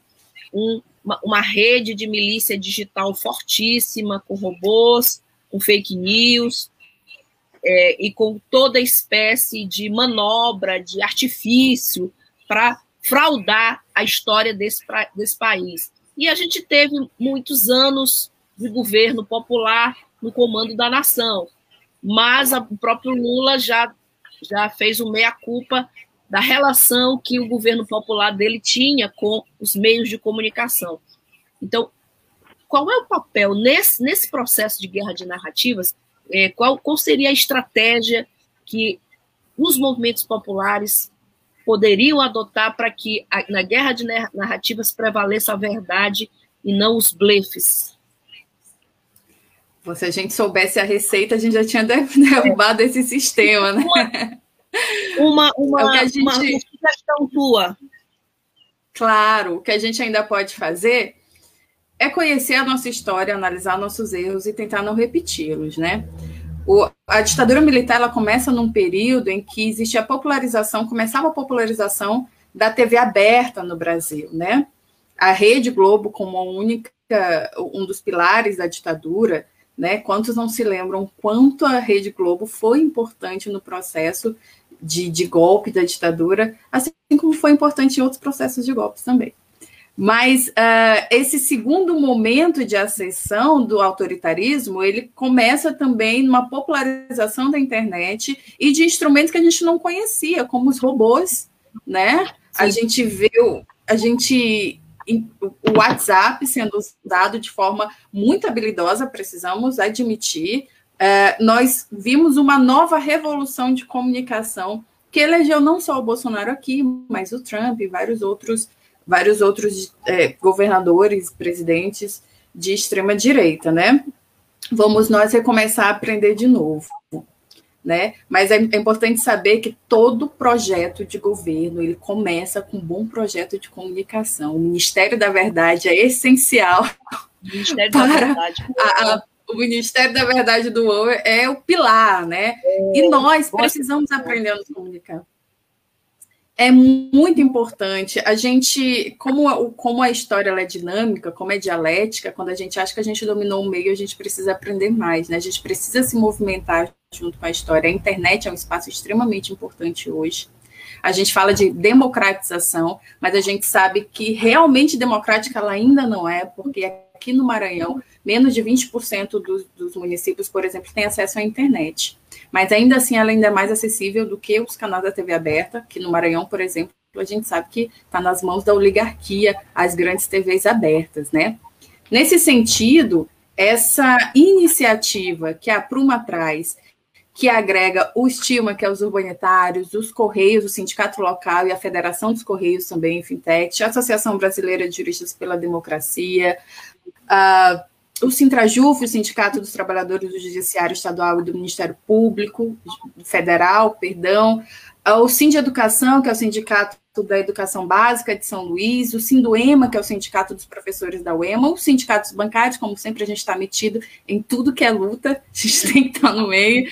um, uma, uma rede de milícia digital fortíssima, com robôs, com fake news, é, e com toda espécie de manobra, de artifício para fraudar a história desse, desse país. E a gente teve muitos anos de governo popular no comando da nação, mas a, o próprio Lula já, já fez o meia-culpa da relação que o governo popular dele tinha com os meios de comunicação. Então, qual é o papel nesse, nesse processo de guerra de narrativas? É, qual, qual seria a estratégia que os movimentos populares poderiam adotar para que na guerra de narrativas prevaleça a verdade e não os blefes? Se a gente soubesse a receita, a gente já tinha (laughs) derrubado esse sistema, né? Uma, uma, é gente... uma sugestão tua. Claro, o que a gente ainda pode fazer é conhecer a nossa história, analisar nossos erros e tentar não repeti-los, né? O, a ditadura militar ela começa num período em que existe a popularização, começava a popularização da TV aberta no Brasil, né? A Rede Globo como a única, um dos pilares da ditadura, né? Quantos não se lembram quanto a Rede Globo foi importante no processo de, de golpe da ditadura, assim como foi importante em outros processos de golpes também. Mas uh, esse segundo momento de ascensão do autoritarismo, ele começa também numa popularização da internet e de instrumentos que a gente não conhecia, como os robôs, né? Sim. A gente vê, a gente o WhatsApp sendo usado de forma muito habilidosa, precisamos admitir. Uh, nós vimos uma nova revolução de comunicação que elegeu não só o Bolsonaro aqui, mas o Trump e vários outros vários outros é, governadores, presidentes de extrema direita, né? Vamos nós recomeçar a aprender de novo, né? Mas é, é importante saber que todo projeto de governo ele começa com um bom projeto de comunicação. O Ministério da Verdade é essencial Ministério (laughs) para da Verdade. A, a, o Ministério da Verdade do UOL é o pilar, né? É, e nós precisamos aprender a nos comunicar é muito importante. A gente, como a, como a história é dinâmica, como é dialética, quando a gente acha que a gente dominou o meio, a gente precisa aprender mais, né? A gente precisa se movimentar junto com a história. A internet é um espaço extremamente importante hoje. A gente fala de democratização, mas a gente sabe que realmente democrática ela ainda não é, porque aqui no Maranhão, menos de 20% dos, dos municípios, por exemplo, têm acesso à internet. Mas ainda assim, ela ainda é mais acessível do que os canais da TV aberta, que no Maranhão, por exemplo, a gente sabe que está nas mãos da oligarquia as grandes TVs abertas, né? Nesse sentido, essa iniciativa que a Pruma traz, que agrega o Estima, que é os urbanitários, os Correios, o Sindicato Local e a Federação dos Correios também, Fintech, a Associação Brasileira de Juristas pela Democracia, a o Sintrajuf, o Sindicato dos Trabalhadores do Judiciário Estadual e do Ministério Público Federal, perdão, o Sind Educação, que é o Sindicato da Educação Básica de São Luís, o Sinduema, que é o Sindicato dos Professores da UEMA, os sindicatos bancários, como sempre a gente está metido em tudo que é luta, a gente tem que estar no meio.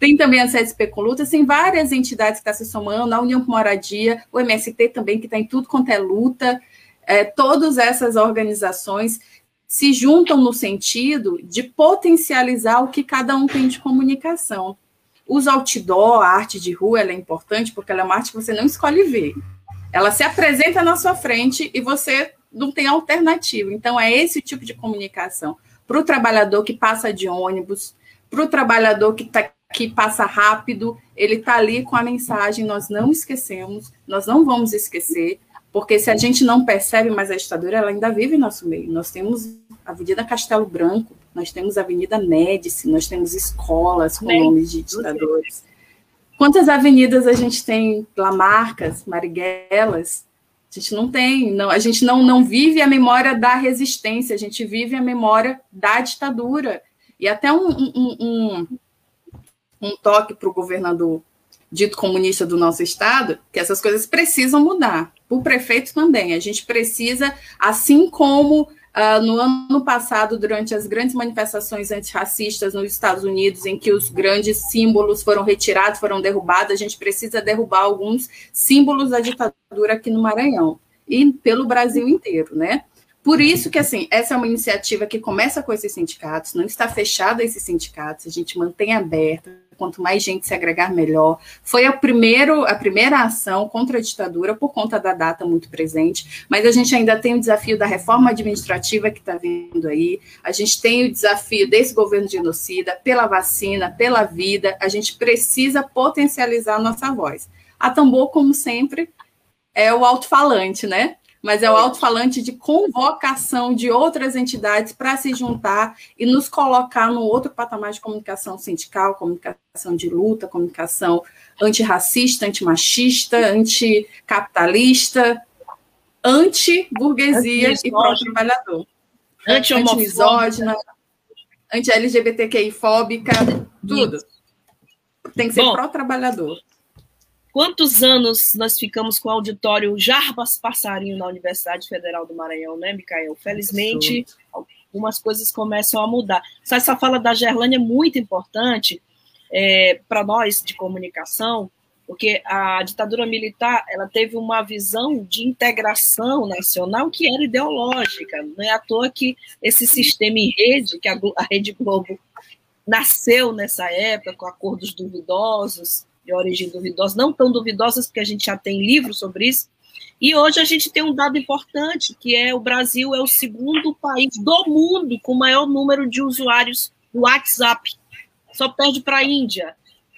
Tem também a CSP com luta, tem várias entidades que estão tá se somando, a União por Moradia, o MST também, que está em tudo quanto é luta. É, todas essas organizações se juntam no sentido de potencializar o que cada um tem de comunicação. Os outdoor, a arte de rua, ela é importante porque ela é uma arte que você não escolhe ver. Ela se apresenta na sua frente e você não tem alternativa. Então, é esse tipo de comunicação. Para o trabalhador que passa de ônibus, para o trabalhador que, tá, que passa rápido, ele está ali com a mensagem: nós não esquecemos, nós não vamos esquecer, porque se a gente não percebe, mas a ditadura ela ainda vive em nosso meio. Nós temos Avenida Castelo Branco, nós temos Avenida Médici, nós temos escolas com nomes de ditadores. Quantas avenidas a gente tem, Lamarcas, Marighelles? A gente não tem, não, a gente não, não vive a memória da resistência, a gente vive a memória da ditadura. E até um, um, um, um toque para o governador dito comunista do nosso estado, que essas coisas precisam mudar. O prefeito também. A gente precisa, assim como Uh, no ano passado, durante as grandes manifestações antirracistas nos Estados Unidos, em que os grandes símbolos foram retirados, foram derrubados, a gente precisa derrubar alguns símbolos da ditadura aqui no Maranhão e pelo Brasil inteiro, né? Por isso que, assim, essa é uma iniciativa que começa com esses sindicatos, não está fechada esses sindicatos, a gente mantém aberta, quanto mais gente se agregar, melhor. Foi a, primeiro, a primeira ação contra a ditadura, por conta da data muito presente, mas a gente ainda tem o desafio da reforma administrativa que está vindo aí, a gente tem o desafio desse governo genocida, pela vacina, pela vida, a gente precisa potencializar a nossa voz. A Tambor, como sempre, é o alto-falante, né? Mas é o alto-falante de convocação de outras entidades para se juntar e nos colocar no outro patamar de comunicação sindical, comunicação de luta, comunicação antirracista, antimachista, anticapitalista, anti-burguesia e pró-trabalhador. Anti-misógina, anti-LGBTQI-fóbica, tudo. Tem que ser pró-trabalhador. Quantos anos nós ficamos com o auditório Jarbas Passarinho na Universidade Federal do Maranhão, né, Micael? Felizmente, algumas coisas começam a mudar. Essa fala da Gerlane é muito importante é, para nós de comunicação, porque a ditadura militar ela teve uma visão de integração nacional que era ideológica. Não é à toa que esse sistema em rede, que a, a Rede Globo nasceu nessa época, com acordos duvidosos, de origem duvidosa, não tão duvidosas, porque a gente já tem livros sobre isso. E hoje a gente tem um dado importante, que é o Brasil é o segundo país do mundo com maior número de usuários do WhatsApp. Só perde para a Índia.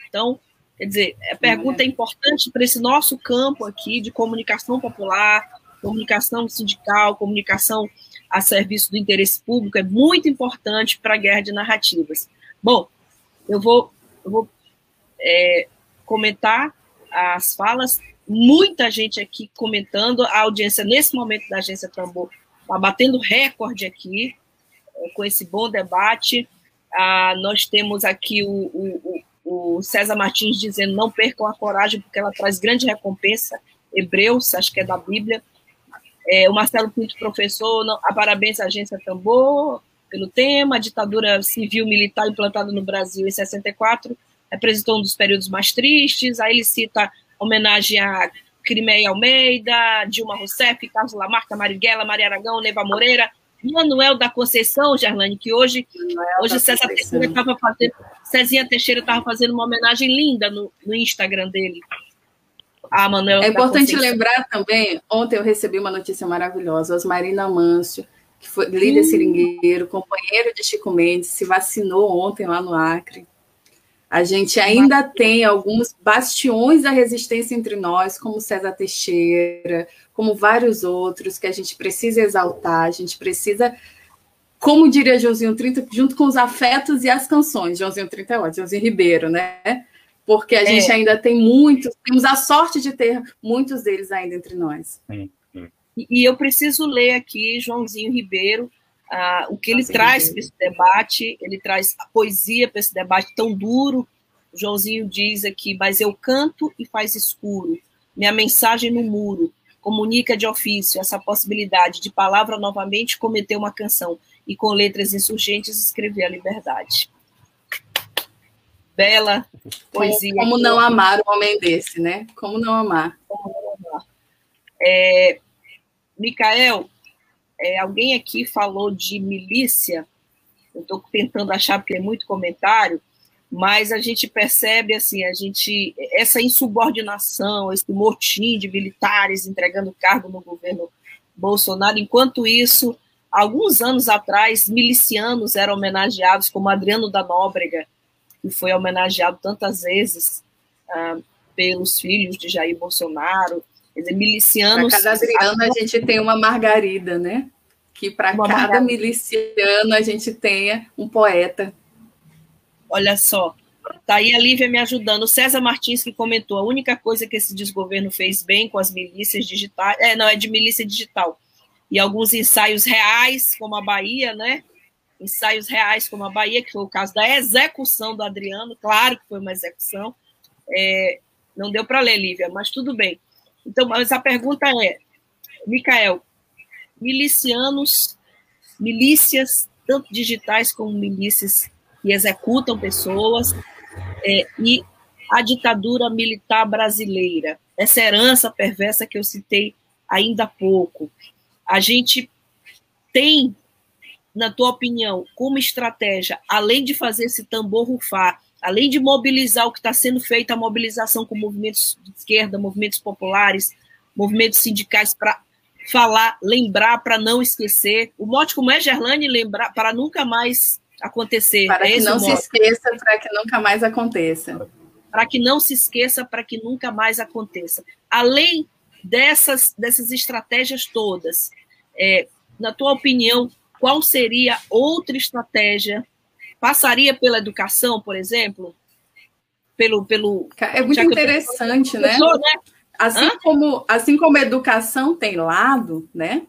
Então, quer dizer, a pergunta é importante para esse nosso campo aqui de comunicação popular, comunicação sindical, comunicação a serviço do interesse público, é muito importante para a guerra de narrativas. Bom, eu vou, eu vou é, comentar as falas. Muita gente aqui comentando. A audiência, nesse momento da Agência Tambor, está batendo recorde aqui, eh, com esse bom debate. Ah, nós temos aqui o, o, o, César Martins dizendo: não percam a coragem, porque ela traz grande recompensa. Hebreus, acho que é da Bíblia. É, o Marcelo Pinto, professor, não, a parabéns à Agência Tambor pelo tema, ditadura civil militar implantada no Brasil em 64 representou um dos períodos mais tristes. Aí ele cita homenagem a Crimeia Almeida, Dilma Rousseff, Carlos Lamarca, Marighella, Maria Aragão, Neva Moreira, Manuel da Conceição, Gerlane, que hoje, hoje César Teixeira estava fazendo, Cezinha Teixeira estava fazendo uma homenagem linda no, no Instagram dele. Ah, Manuel é importante lembrar também, ontem eu recebi uma notícia maravilhosa, Osmarina Mâncio, que foi líder hum. seringueiro, companheiro de Chico Mendes, se vacinou ontem lá no Acre. A gente ainda tem alguns bastiões da resistência entre nós, como César Teixeira, como vários outros, que a gente precisa exaltar, a gente precisa, como diria Joãozinho 30, junto com os afetos e as canções. Joãozinho 30 é ótimo, Joãozinho Ribeiro, né? Porque a é. gente ainda tem muitos, temos a sorte de ter muitos deles ainda entre nós. E eu preciso ler aqui Joãozinho Ribeiro, ah, o que ele Nossa, traz para esse debate, ele traz a poesia para esse debate tão duro. O Joãozinho diz aqui, mas eu canto e faz escuro, minha mensagem no muro, comunica de ofício essa possibilidade de palavra novamente cometer uma canção e com letras insurgentes escrever a liberdade. Bela poesia. Como não amar um homem desse, né? Como não amar? Como não amar. É, Micael, é, alguém aqui falou de milícia, eu estou tentando achar porque é muito comentário, mas a gente percebe assim, a gente essa insubordinação, esse motim de militares entregando cargo no governo Bolsonaro. Enquanto isso, alguns anos atrás, milicianos eram homenageados, como Adriano da Nóbrega, que foi homenageado tantas vezes uh, pelos filhos de Jair Bolsonaro. Dizer, milicianos. Para cada Adriano, a gente tem uma Margarida, né? Que para cada margarida. miliciano a gente tenha um poeta. Olha só, Tá aí a Lívia me ajudando. O César Martins que comentou: a única coisa que esse desgoverno fez bem com as milícias digitais. É, não, é de milícia digital. E alguns ensaios reais, como a Bahia, né? Ensaios reais, como a Bahia, que foi o caso da execução do Adriano. Claro que foi uma execução. É, não deu para ler, Lívia, mas tudo bem. Então, mas a pergunta é, Micael, milicianos, milícias, tanto digitais como milícias que executam pessoas, é, e a ditadura militar brasileira, essa herança perversa que eu citei ainda há pouco. A gente tem, na tua opinião, como estratégia, além de fazer esse tambor rufar, além de mobilizar o que está sendo feito, a mobilização com movimentos de esquerda, movimentos populares, movimentos sindicais, para falar, lembrar, para não esquecer. O mote como é, Gerlane, lembrar, para nunca mais acontecer. Para é que não se esqueça, para que nunca mais aconteça. Para que não se esqueça, para que nunca mais aconteça. Além dessas, dessas estratégias todas, é, na tua opinião, qual seria outra estratégia? Passaria pela educação, por exemplo? Pelo, pelo é muito interessante, né? né? Assim como, assim como a educação tem lado, né?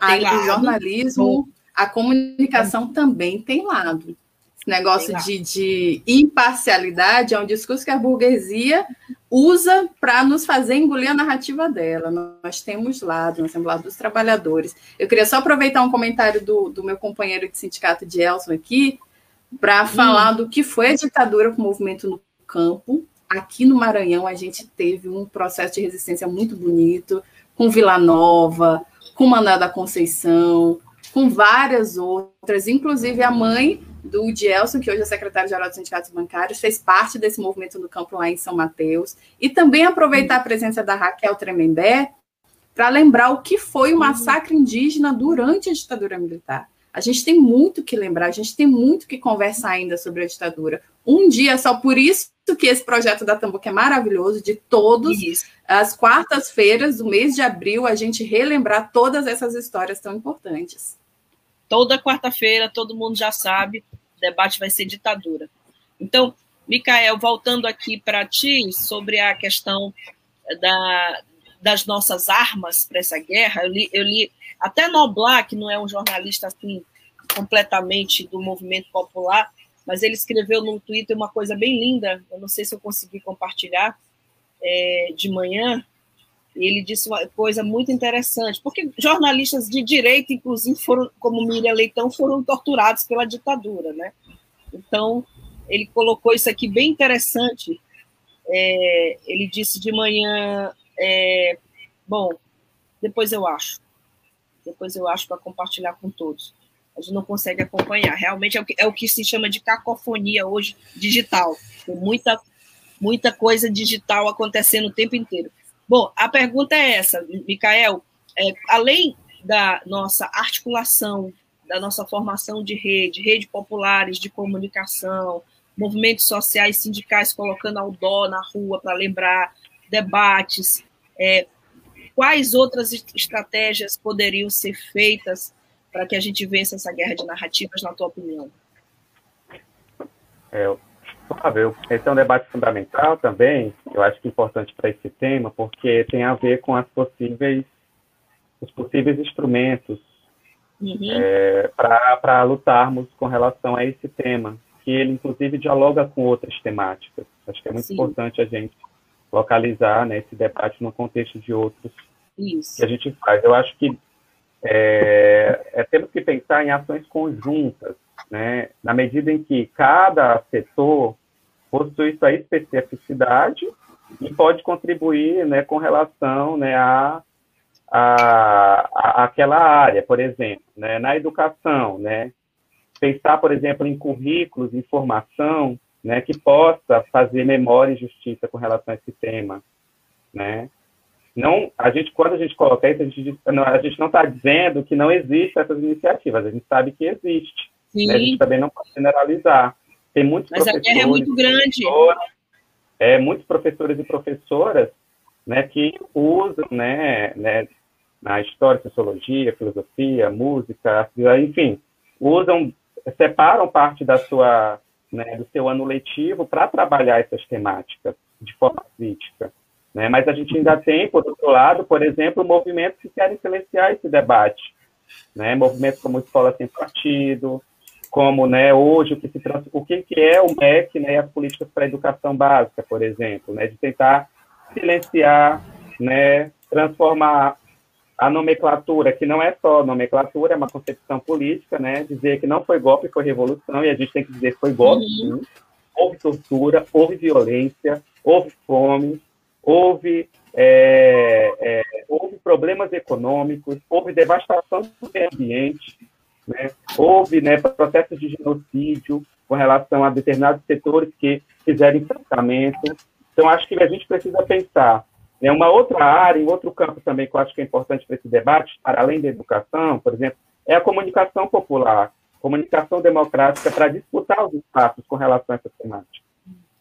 Tem o jornalismo a comunicação também tem lado. Esse negócio de, de, imparcialidade é um discurso que a burguesia usa para nos fazer engolir a narrativa dela. Nós temos lado, nós temos lado dos trabalhadores. Eu queria só aproveitar um comentário do, do meu companheiro de sindicato de Elson aqui, para falar hum. do que foi a ditadura com o movimento no campo. Aqui no Maranhão, a gente teve um processo de resistência muito bonito, com Vila Nova, com Manuel da Conceição, com várias outras, inclusive a mãe do Dielson, que hoje é secretário-geral dos sindicatos bancários, fez parte desse movimento do campo lá em São Mateus, e também aproveitar a presença da Raquel Tremembé para lembrar o que foi o massacre indígena durante a ditadura militar. A gente tem muito que lembrar, a gente tem muito que conversar ainda sobre a ditadura. Um dia só, por isso que esse projeto da Tamboca é maravilhoso, de todos isso. as quartas-feiras do mês de abril, a gente relembrar todas essas histórias tão importantes toda quarta-feira, todo mundo já sabe, o debate vai ser ditadura. Então, Micael, voltando aqui para ti sobre a questão da, das nossas armas para essa guerra, eu li, eu li até Noblar, que não é um jornalista assim completamente do movimento popular, mas ele escreveu no Twitter uma coisa bem linda, eu não sei se eu consegui compartilhar é, de manhã, e ele disse uma coisa muito interessante, porque jornalistas de direita, inclusive, foram, como Miriam Leitão, foram torturados pela ditadura, né? Então, ele colocou isso aqui bem interessante. É, ele disse de manhã, é, bom, depois eu acho, depois eu acho para compartilhar com todos. A gente não consegue acompanhar. Realmente é o que, é o que se chama de cacofonia hoje digital. Tem muita, muita coisa digital acontecendo o tempo inteiro. Bom, a pergunta é essa, Micael. É, além da nossa articulação, da nossa formação de rede, rede populares de comunicação, movimentos sociais, sindicais colocando ao dó na rua para lembrar, debates, é, quais outras estratégias poderiam ser feitas para que a gente vença essa guerra de narrativas, na tua opinião? É, Flávio, esse é um debate fundamental também, eu acho que é importante para esse tema, porque tem a ver com as possíveis, os possíveis instrumentos uhum. é, para lutarmos com relação a esse tema, que ele inclusive dialoga com outras temáticas. Acho que é muito Sim. importante a gente localizar né, esse debate no contexto de outros Isso. que a gente faz. Eu acho que é, é, temos que pensar em ações conjuntas, né, na medida em que cada setor possui sua especificidade e pode contribuir né, com relação né, a, a, a, aquela área, por exemplo, né, na educação, né, pensar, por exemplo, em currículos, em formação, né, que possa fazer memória e justiça com relação a esse tema, né, não, a gente, quando a gente coloca isso, a gente, não, a gente não está dizendo que não existem essas iniciativas, a gente sabe que existe. Né? A gente também não pode generalizar. Tem muitos Mas a guerra é muito grande. É, muitos professores e professoras né, que usam, né, né, na história, sociologia, filosofia, música, enfim, usam, separam parte da sua, né, do seu ano letivo para trabalhar essas temáticas de forma crítica. Né? Mas a gente ainda tem, por outro lado, por exemplo, movimentos que querem silenciar esse debate. Né? Movimentos como Escola Sem Partido, como né, hoje o que, se, o que, que é o MEC né, e as políticas para a educação básica, por exemplo, né, de tentar silenciar, né, transformar a nomenclatura, que não é só nomenclatura, é uma concepção política, né, dizer que não foi golpe, foi revolução, e a gente tem que dizer que foi golpe, uhum. sim. Houve tortura, houve violência, houve fome, houve, é, é, houve problemas econômicos, houve devastação do meio ambiente, né? houve né, processos de genocídio com relação a determinados setores que fizeram enfrentamento. Então, acho que a gente precisa pensar né, uma outra área, em outro campo também que eu acho que é importante para esse debate, para além da educação, por exemplo, é a comunicação popular, comunicação democrática para disputar os espaços com relação a essa temática.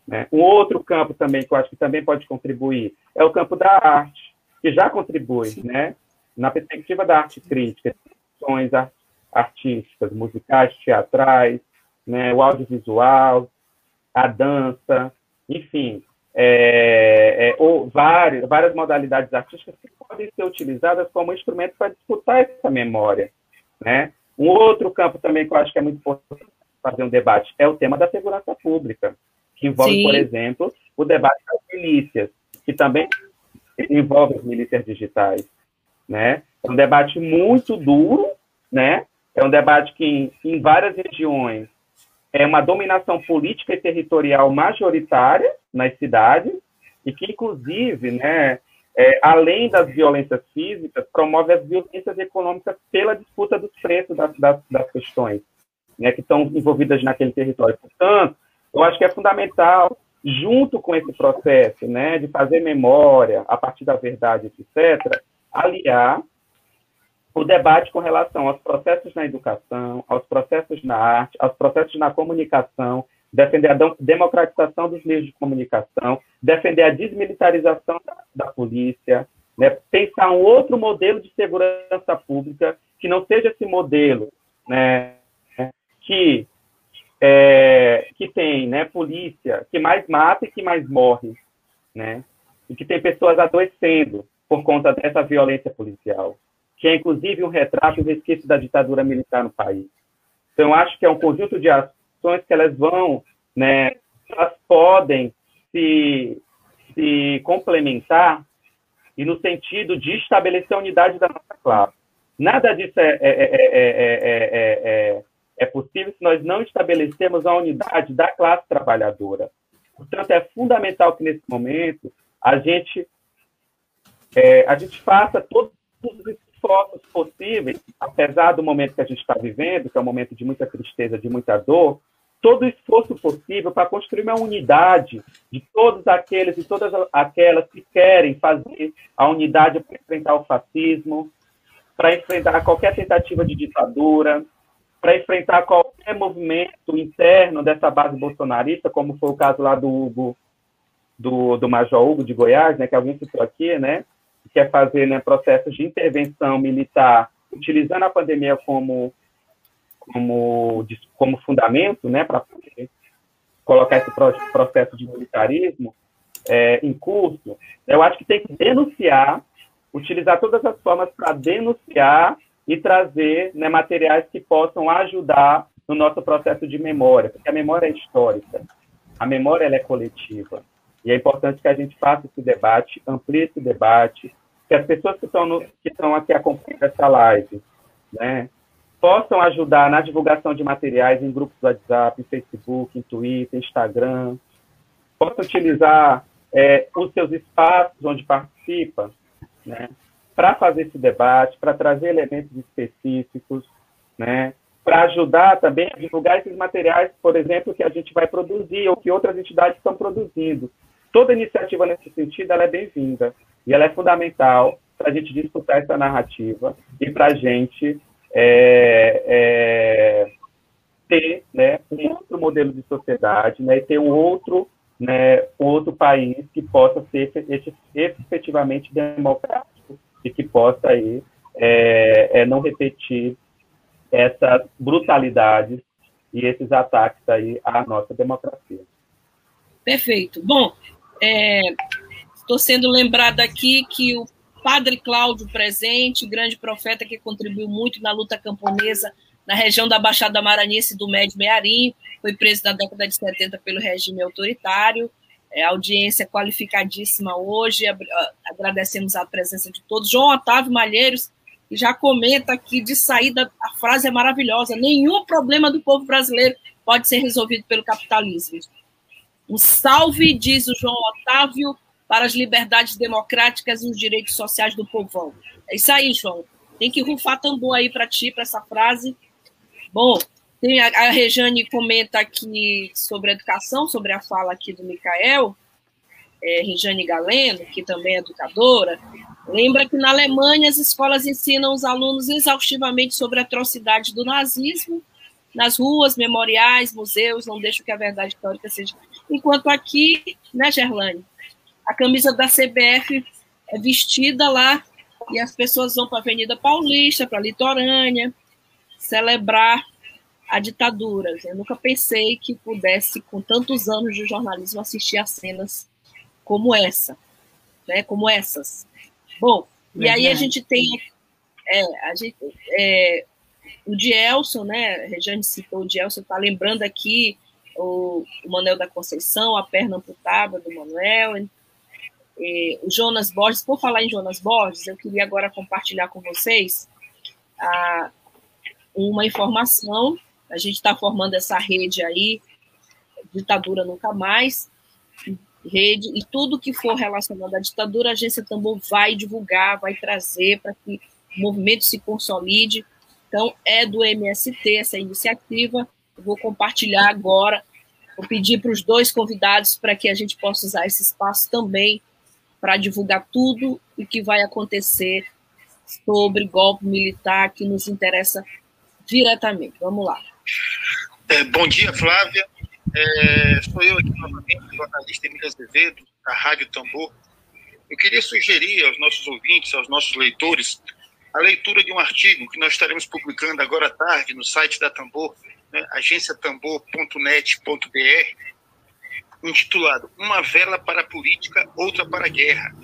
Né? Um outro campo também que eu acho que também pode contribuir é o campo da arte, que já contribui, né? na perspectiva da arte crítica, ações artísticas, musicais, teatrais, né? o audiovisual, a dança, enfim, é, é, ou várias, várias modalidades artísticas que podem ser utilizadas como instrumento para disputar essa memória. Né? Um outro campo também que eu acho que é muito importante fazer um debate é o tema da segurança pública que envolve, Sim. por exemplo, o debate das milícias, que também envolve as milícias digitais, né? É um debate muito duro, né? É um debate que, em, em várias regiões, é uma dominação política e territorial majoritária nas cidades, e que, inclusive, né, é, além das violências físicas, promove as violências econômicas pela disputa dos preços das, das, das questões né, que estão envolvidas naquele território. Portanto, eu acho que é fundamental, junto com esse processo né, de fazer memória a partir da verdade, etc., aliar o debate com relação aos processos na educação, aos processos na arte, aos processos na comunicação, defender a democratização dos meios de comunicação, defender a desmilitarização da, da polícia, né, pensar um outro modelo de segurança pública que não seja esse modelo né, que é, que tem né, polícia que mais mata e que mais morre, né? E que tem pessoas adoecendo por conta dessa violência policial, que é inclusive um retrato e um resquício da ditadura militar no país. Então, acho que é um conjunto de ações que elas vão, né, elas podem se, se complementar e no sentido de estabelecer a unidade da nossa classe. Nada disso é, é, é, é possível se nós não estabelecemos a unidade da classe trabalhadora. Portanto, é fundamental que, nesse momento, a gente, é, a gente faça todos os esforços possíveis, apesar do momento que a gente está vivendo, que é um momento de muita tristeza, de muita dor, todo o esforço possível para construir uma unidade de todos aqueles e todas aquelas que querem fazer a unidade para enfrentar o fascismo, para enfrentar qualquer tentativa de ditadura, para enfrentar qualquer movimento interno dessa base bolsonarista, como foi o caso lá do Hugo, do, do Major Hugo de Goiás, né, que alguém citou aqui, né, quer fazer né, processos de intervenção militar, utilizando a pandemia como, como, como fundamento, né, para colocar esse processo de militarismo é, em curso, eu acho que tem que denunciar, utilizar todas as formas para denunciar e trazer né, materiais que possam ajudar no nosso processo de memória, porque a memória é histórica, a memória é coletiva. E é importante que a gente faça esse debate, amplie esse debate, que as pessoas que estão, no, que estão aqui acompanhando essa live né, possam ajudar na divulgação de materiais em grupos do WhatsApp, em Facebook, em Twitter, Instagram, possam utilizar é, os seus espaços onde participa, né, para fazer esse debate, para trazer elementos específicos, né, para ajudar também a divulgar esses materiais, por exemplo, que a gente vai produzir ou que outras entidades estão produzindo. Toda iniciativa nesse sentido é bem-vinda. E ela é fundamental para a gente disputar essa narrativa e para a gente é, é, ter né, um outro modelo de sociedade né, e ter um outro, né, um outro país que possa ser efetivamente democrático e que possa aí, é, é, não repetir essas brutalidades e esses ataques aí à nossa democracia. Perfeito. Bom, estou sendo lembrado aqui que o Padre Cláudio presente, grande profeta que contribuiu muito na luta camponesa na região da Baixada Maranhense do Médio Mearim, foi preso na década de 70 pelo regime autoritário. É, audiência qualificadíssima hoje, agradecemos a presença de todos. João Otávio Malheiros, já comenta aqui de saída, a frase é maravilhosa: nenhum problema do povo brasileiro pode ser resolvido pelo capitalismo. Um salve, diz o João Otávio, para as liberdades democráticas e os direitos sociais do povão. É isso aí, João. Tem que rufar tambor aí para ti, para essa frase. Bom, tem a, a Rejane comenta aqui sobre a educação, sobre a fala aqui do Micael, é, Rejane Galeno, que também é educadora, lembra que na Alemanha as escolas ensinam os alunos exaustivamente sobre a atrocidade do nazismo, nas ruas, memoriais, museus, não deixam que a verdade histórica seja. Enquanto aqui, né, Gerlane, a camisa da CBF é vestida lá e as pessoas vão para a Avenida Paulista, para a Litorânea, celebrar a ditadura. Eu nunca pensei que pudesse, com tantos anos de jornalismo, assistir a cenas como essa, né? Como essas. Bom, Verdade. e aí a gente tem é, a gente, é, o Dielson, né? A Regiane citou o Dielson, está lembrando aqui o, o Manuel da Conceição, a perna amputada do Manuel, e, o Jonas Borges. Por falar em Jonas Borges, eu queria agora compartilhar com vocês a, uma informação. A gente está formando essa rede aí, Ditadura Nunca Mais, rede, e tudo que for relacionado à ditadura, a Agência Tambor vai divulgar, vai trazer para que o movimento se consolide. Então, é do MST essa iniciativa. Vou compartilhar agora. Vou pedir para os dois convidados para que a gente possa usar esse espaço também para divulgar tudo o que vai acontecer sobre golpe militar que nos interessa diretamente. Vamos lá. É, bom dia, Flávia. É, sou eu aqui novamente, jornalista Emília Azevedo, da Rádio Tambor. Eu queria sugerir aos nossos ouvintes, aos nossos leitores, a leitura de um artigo que nós estaremos publicando agora à tarde no site da Tambor, né, agenciatambor.net.br, intitulado Uma Vela para a Política, Outra para a Guerra,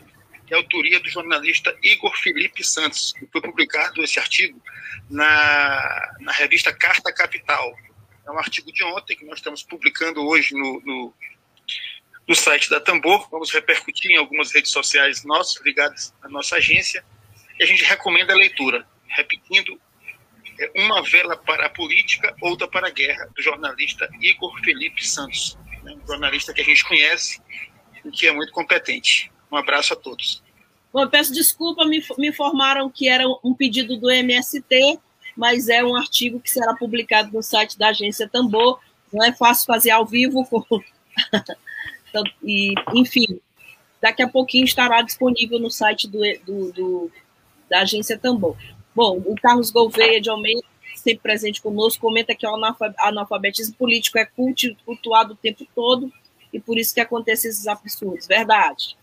que é autoria do jornalista Igor Felipe Santos. E foi publicado esse artigo na, na revista Carta Capital. É um artigo de ontem que nós estamos publicando hoje no, no, no site da Tambor. Vamos repercutir em algumas redes sociais nossas, ligadas à nossa agência. E a gente recomenda a leitura. Repetindo, é Uma Vela para a Política, Outra para a Guerra, do jornalista Igor Felipe Santos. Né? Um jornalista que a gente conhece e que é muito competente. Um abraço a todos. Bom, peço desculpa, me, me informaram que era um pedido do MST, mas é um artigo que será publicado no site da agência Tambor. Não é fácil fazer ao vivo, com... (laughs) E, enfim, daqui a pouquinho estará disponível no site do, do, do, da agência Tambor. Bom, o Carlos Gouveia de Almeida, sempre presente conosco, comenta que o analfabetismo político é cultuado o tempo todo e por isso que acontecem esses absurdos. Verdade.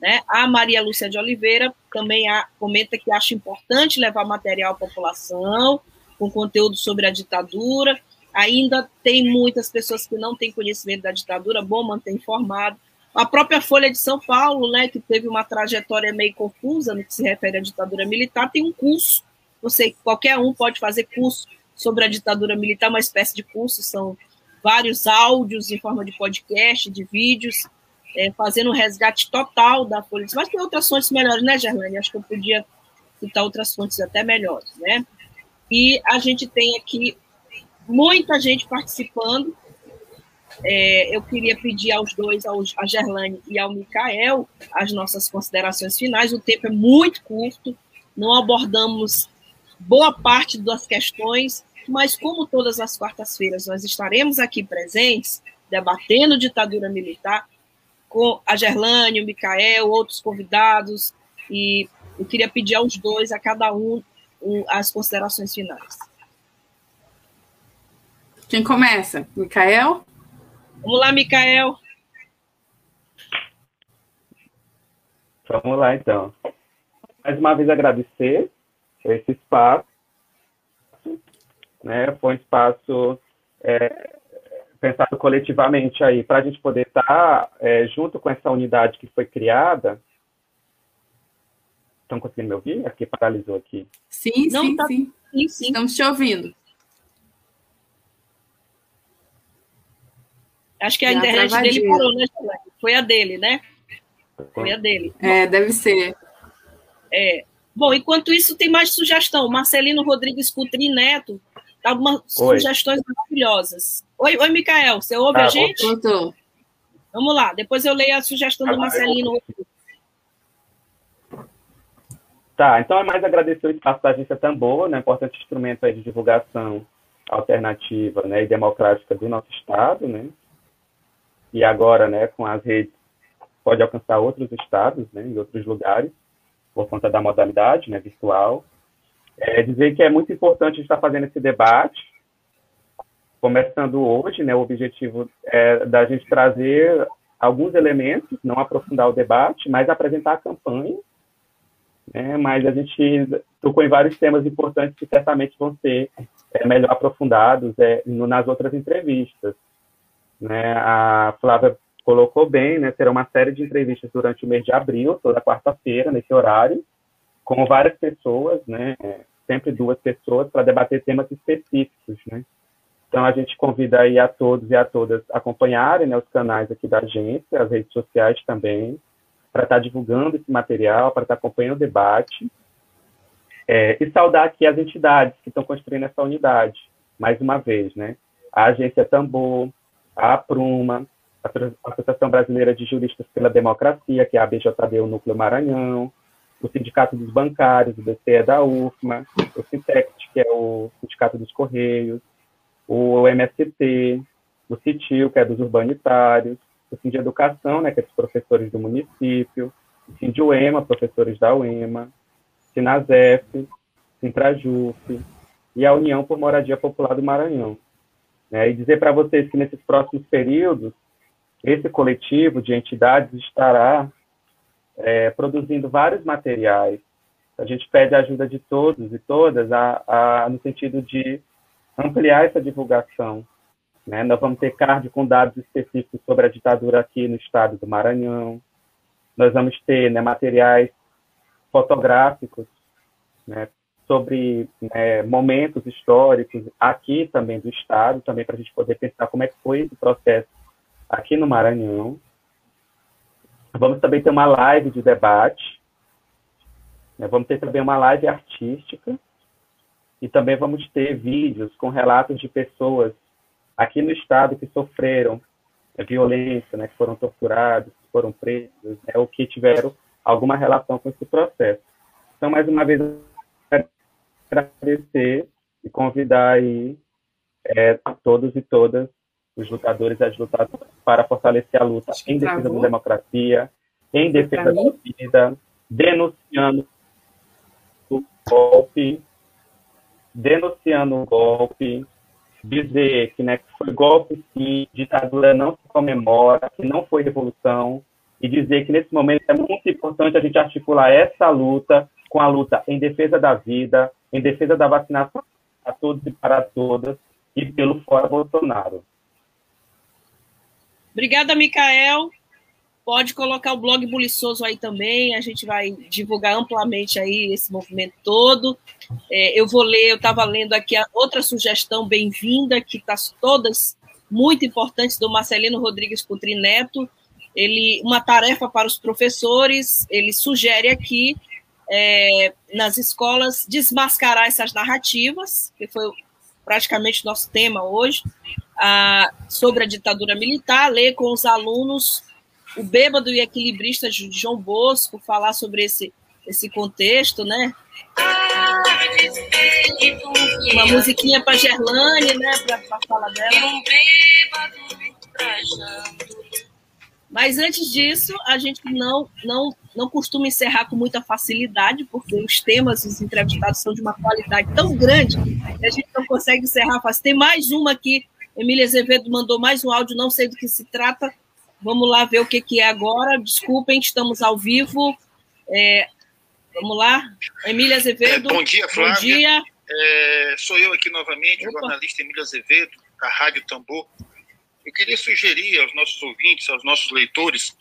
Né? A Maria Lúcia de Oliveira também há, comenta que acha importante levar material à população, com conteúdo sobre a ditadura. Ainda tem muitas pessoas que não têm conhecimento da ditadura, bom manter informado. A própria Folha de São Paulo, né, que teve uma trajetória meio confusa no que se refere à ditadura militar, tem um curso. Você, qualquer um pode fazer curso sobre a ditadura militar, uma espécie de curso, são vários áudios em forma de podcast, de vídeos, é, fazendo um resgate total da de Mas tem outras fontes melhores, né, Gerlane? Acho que eu podia citar outras fontes até melhores, né? E a gente tem aqui muita gente participando. É, eu queria pedir aos dois, ao, a Gerlane e ao Micael, as nossas considerações finais. O tempo é muito curto, não abordamos boa parte das questões, mas como todas as quartas-feiras nós estaremos aqui presentes, debatendo ditadura militar, com a Gerlane, o Micael, outros convidados, e eu queria pedir aos dois, a cada um, um as considerações finais. Quem começa? Micael? Vamos lá, Micael. Vamos lá, então. Mais uma vez agradecer esse espaço. Né? Foi um espaço é, pensado coletivamente aí, para a gente poder estar tá, é, junto com essa unidade que foi criada. Estão conseguindo me ouvir? Aqui paralisou aqui. Sim, Não, sim, tá... sim, sim, sim. Estamos te ouvindo. Acho que a internet dele parou, né? Foi a dele, né? Foi a dele. É, deve ser. É. Bom, enquanto isso, tem mais sugestão. Marcelino Rodrigues Cutri Neto algumas Oi. sugestões maravilhosas. Oi, oi, Micael, você ouve ah, a gente? Tô. Vamos lá, depois eu leio a sugestão do Marcelino. Tá, então é mais agradecer o espaço da Agência Tambor, né, importante instrumento de divulgação alternativa né, e democrática do nosso Estado, né? E agora, né, com as redes, pode alcançar outros estados, né, em outros lugares, por conta da modalidade né, virtual. É dizer que é muito importante estar fazendo esse debate, começando hoje, né, o objetivo é da gente trazer alguns elementos, não aprofundar o debate, mas apresentar a campanha, né, mas a gente tocou em vários temas importantes que certamente vão ser é, melhor aprofundados é, no, nas outras entrevistas. Né, a Flávia colocou bem, né, terá uma série de entrevistas durante o mês de abril, toda quarta-feira, nesse horário, com várias pessoas, né, sempre duas pessoas, para debater temas específicos, né. Então, a gente convida aí a todos e a todas acompanharem né, os canais aqui da agência, as redes sociais também, para estar tá divulgando esse material, para estar tá acompanhando o debate. É, e saudar aqui as entidades que estão construindo essa unidade, mais uma vez, né? A Agência Tambor, a Apruma, a Associação Brasileira de Juristas pela Democracia, que é a BJD, o Núcleo Maranhão, o Sindicato dos Bancários, o BCE da UFMA, o Sintect, que é o Sindicato dos Correios, o MST, o CITIL, que é dos urbanitários, o Sind Educação, né, que é dos professores do município, o Sind UEMA, professores da UEMA, Sinazef, Sintrajuf e a União por Moradia Popular do Maranhão. Né, e dizer para vocês que nesses próximos períodos, esse coletivo de entidades estará é, produzindo vários materiais. A gente pede a ajuda de todos e todas a, a, no sentido de ampliar essa divulgação. Né? Nós vamos ter card com dados específicos sobre a ditadura aqui no estado do Maranhão. Nós vamos ter né, materiais fotográficos né, sobre né, momentos históricos aqui também do estado, também para a gente poder pensar como é que foi esse processo aqui no Maranhão. Vamos também ter uma live de debate. Né? Vamos ter também uma live artística. E também vamos ter vídeos com relatos de pessoas aqui no estado que sofreram violência, né, que foram torturados, que foram presos, né, ou que tiveram alguma relação com esse processo. Então, mais uma vez, agradecer e convidar aí é, todos e todas os lutadores e as lutadoras para fortalecer a luta em defesa da democracia, em defesa da vida, denunciando o golpe, denunciando o golpe, dizer que, né, que foi golpe sim, ditadura não se comemora, que não foi revolução, e dizer que nesse momento é muito importante a gente articular essa luta com a luta em defesa da vida, em defesa da vacinação a todos e para todas, e pelo fora Bolsonaro. Obrigada, Micael. Pode colocar o blog Buliçoso aí também, a gente vai divulgar amplamente aí esse movimento todo. É, eu vou ler, eu estava lendo aqui a outra sugestão bem-vinda, que está todas muito importantes, do Marcelino Rodrigues Coutrin Neto. Ele, uma tarefa para os professores, ele sugere aqui é, nas escolas desmascarar essas narrativas, que foi praticamente nosso tema hoje, sobre a ditadura militar, ler com os alunos o bêbado e equilibrista de João Bosco, falar sobre esse, esse contexto, né? Uma musiquinha para Gerlane, né? Para falar dela. Mas antes disso, a gente não, não, não costuma encerrar com muita facilidade, porque os temas, os entrevistados são de uma qualidade tão grande que a gente não consegue encerrar fácil. Tem mais uma aqui, Emília Azevedo mandou mais um áudio, não sei do que se trata. Vamos lá ver o que, que é agora. Desculpem, estamos ao vivo. É, vamos lá. Emília Azevedo. É, bom dia, Flávia. Bom dia. É, sou eu aqui novamente, Opa. o jornalista Emília Azevedo, da Rádio Tambor. Eu queria sugerir aos nossos ouvintes, aos nossos leitores,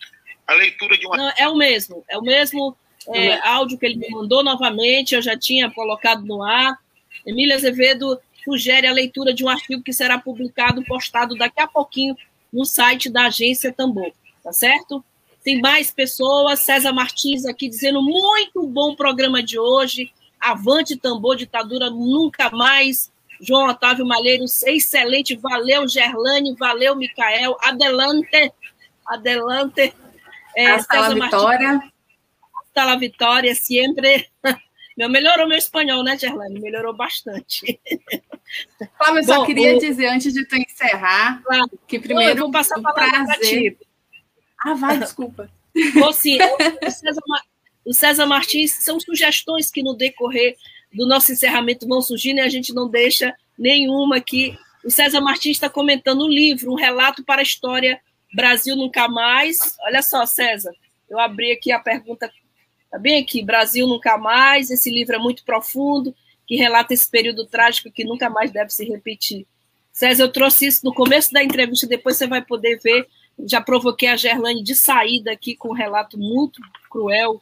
a leitura de uma. Não, é o mesmo, é o mesmo é, áudio que ele me mandou novamente, eu já tinha colocado no ar. Emília Azevedo sugere a leitura de um artigo que será publicado, postado daqui a pouquinho no site da agência Tambor, tá certo? Tem mais pessoas, César Martins aqui dizendo muito bom programa de hoje. Avante Tambor, ditadura nunca mais. João Otávio Malheiros, excelente. Valeu, Gerlane, valeu, Micael. Adelante, adelante. É, Hasta César la vitória. Hasta la vitória, sempre. (laughs) Meu, melhorou meu espanhol, né, Gerlane? Melhorou bastante. (laughs) Flávio, eu só queria dizer, antes de tu encerrar, claro. que primeiro. Não, vou passar a palavra prazer... Ah, vai, desculpa. (laughs) Ou sim, o César, o César Martins são sugestões que no decorrer do nosso encerramento vão surgindo e a gente não deixa nenhuma aqui. O César Martins está comentando o livro, um relato para a história Brasil Nunca Mais. Olha só, César, eu abri aqui a pergunta, está bem aqui, Brasil Nunca Mais, esse livro é muito profundo, que relata esse período trágico que nunca mais deve se repetir. César, eu trouxe isso no começo da entrevista, depois você vai poder ver. Já provoquei a Gerlane de saída aqui com um relato muito cruel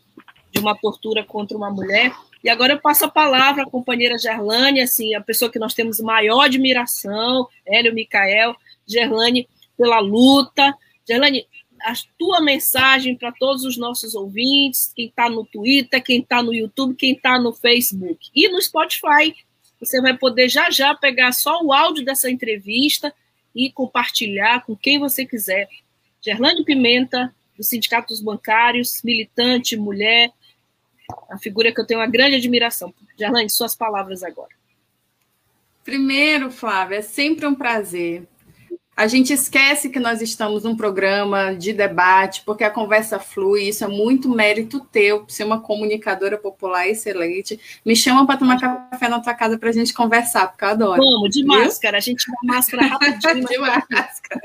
de uma tortura contra uma mulher. E agora eu passo a palavra à companheira Gerlane, assim, a pessoa que nós temos maior admiração, Hélio Micael, Gerlane, pela luta. Gerlane, a tua mensagem para todos os nossos ouvintes, quem está no Twitter, quem está no YouTube, quem está no Facebook e no Spotify. Você vai poder já já pegar só o áudio dessa entrevista e compartilhar com quem você quiser. Gerlane Pimenta, do Sindicato dos Bancários, militante, mulher, a figura que eu tenho uma grande admiração. Gerlane, suas palavras agora. Primeiro, Flávia, é sempre um prazer a gente esquece que nós estamos num programa de debate, porque a conversa flui, isso é muito mérito teu, ser uma comunicadora popular excelente. Me chama para tomar café na tua casa para a gente conversar, porque eu adoro. Vamos, de Viu? máscara, a gente vai máscara rapidinho. (laughs) de máscara.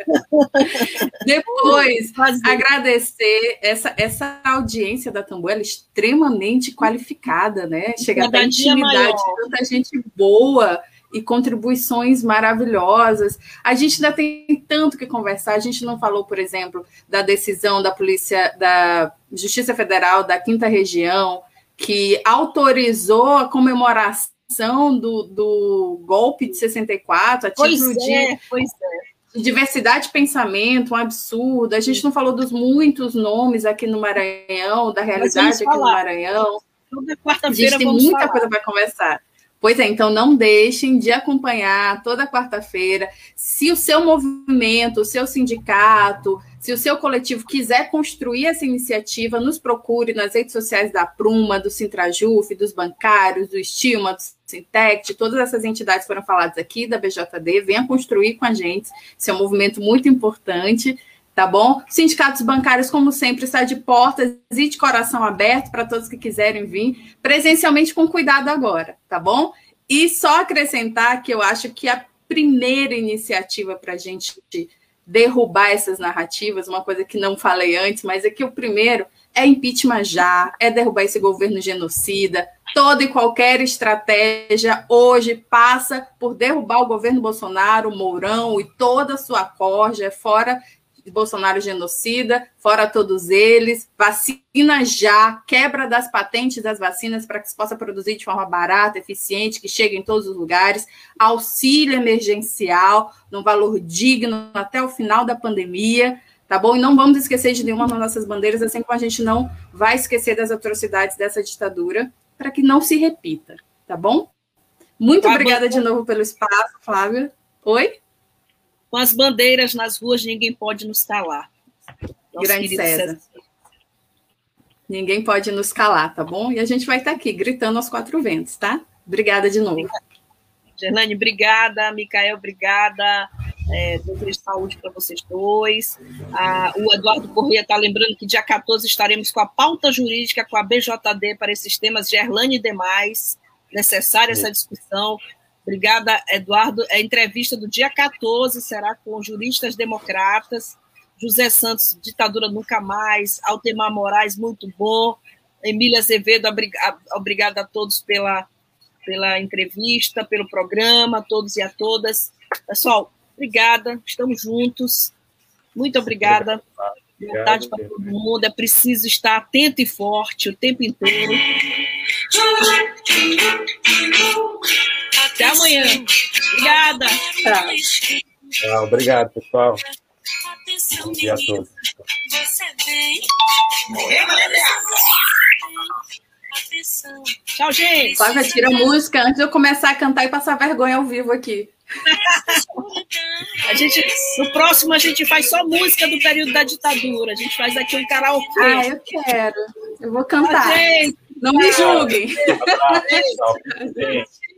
Depois, agradecer essa, essa audiência da Tambor, ela é extremamente qualificada, né? Chega a intimidade, tanta gente boa e contribuições maravilhosas. A gente ainda tem tanto que conversar. A gente não falou, por exemplo, da decisão da Polícia, da Justiça Federal da Quinta Região, que autorizou a comemoração do, do golpe de 64, a título pois é, de. Pois é diversidade de pensamento, um absurdo. A gente não falou dos muitos nomes aqui no Maranhão, da realidade aqui no Maranhão. Toda quarta-feira tem muita falar. coisa para conversar. Pois é, então não deixem de acompanhar toda quarta-feira. Se o seu movimento, o seu sindicato, se o seu coletivo quiser construir essa iniciativa, nos procure nas redes sociais da Pruma, do Sintrajuf, dos bancários, do Estima, do Sintect, todas essas entidades foram faladas aqui da BJD, venha construir com a gente. Esse é um movimento muito importante tá bom? Sindicatos bancários, como sempre, está de portas e de coração aberto para todos que quiserem vir, presencialmente com cuidado agora, tá bom? E só acrescentar que eu acho que a primeira iniciativa para a gente derrubar essas narrativas, uma coisa que não falei antes, mas é que o primeiro é impeachment já, é derrubar esse governo genocida. Toda e qualquer estratégia hoje passa por derrubar o governo Bolsonaro, Mourão e toda a sua corja, fora Bolsonaro genocida, fora todos eles, vacina já, quebra das patentes das vacinas para que se possa produzir de forma barata, eficiente, que chegue em todos os lugares, auxílio emergencial, num valor digno até o final da pandemia, tá bom? E não vamos esquecer de nenhuma das nossas bandeiras, assim como a gente não vai esquecer das atrocidades dessa ditadura, para que não se repita, tá bom? Muito obrigada de novo pelo espaço, Flávia. Oi? Com as bandeiras nas ruas, ninguém pode nos calar. Nosso Grande César. César. Ninguém pode nos calar, tá bom? E a gente vai estar aqui gritando aos quatro ventos, tá? Obrigada de novo. Gerlane, obrigada. Micael, obrigada. É, desejo saúde para vocês dois. Ah, o Eduardo Corrêa está lembrando que dia 14 estaremos com a pauta jurídica com a BJD para esses temas Gerlane e demais. Necessária essa discussão. Obrigada, Eduardo. A entrevista do dia 14 será com juristas democratas. José Santos, ditadura nunca mais. Altemar Moraes, muito bom. Emília Azevedo, obrigada a todos pela, pela entrevista, pelo programa, a todos e a todas. Pessoal, obrigada, estamos juntos. Muito obrigada. Boa tarde para todo mundo. É preciso estar atento e forte o tempo inteiro. Até amanhã. Obrigada. Tchau. obrigado, pessoal. Bom dia a todos. Tchau, gente. Flávia, tira a música antes de eu começar a cantar e passar vergonha ao vivo aqui. a gente, no próximo a gente faz só música do período da ditadura. A gente faz aqui um karaokê. Ah, eu quero. Eu vou cantar. Não me julguem. (laughs)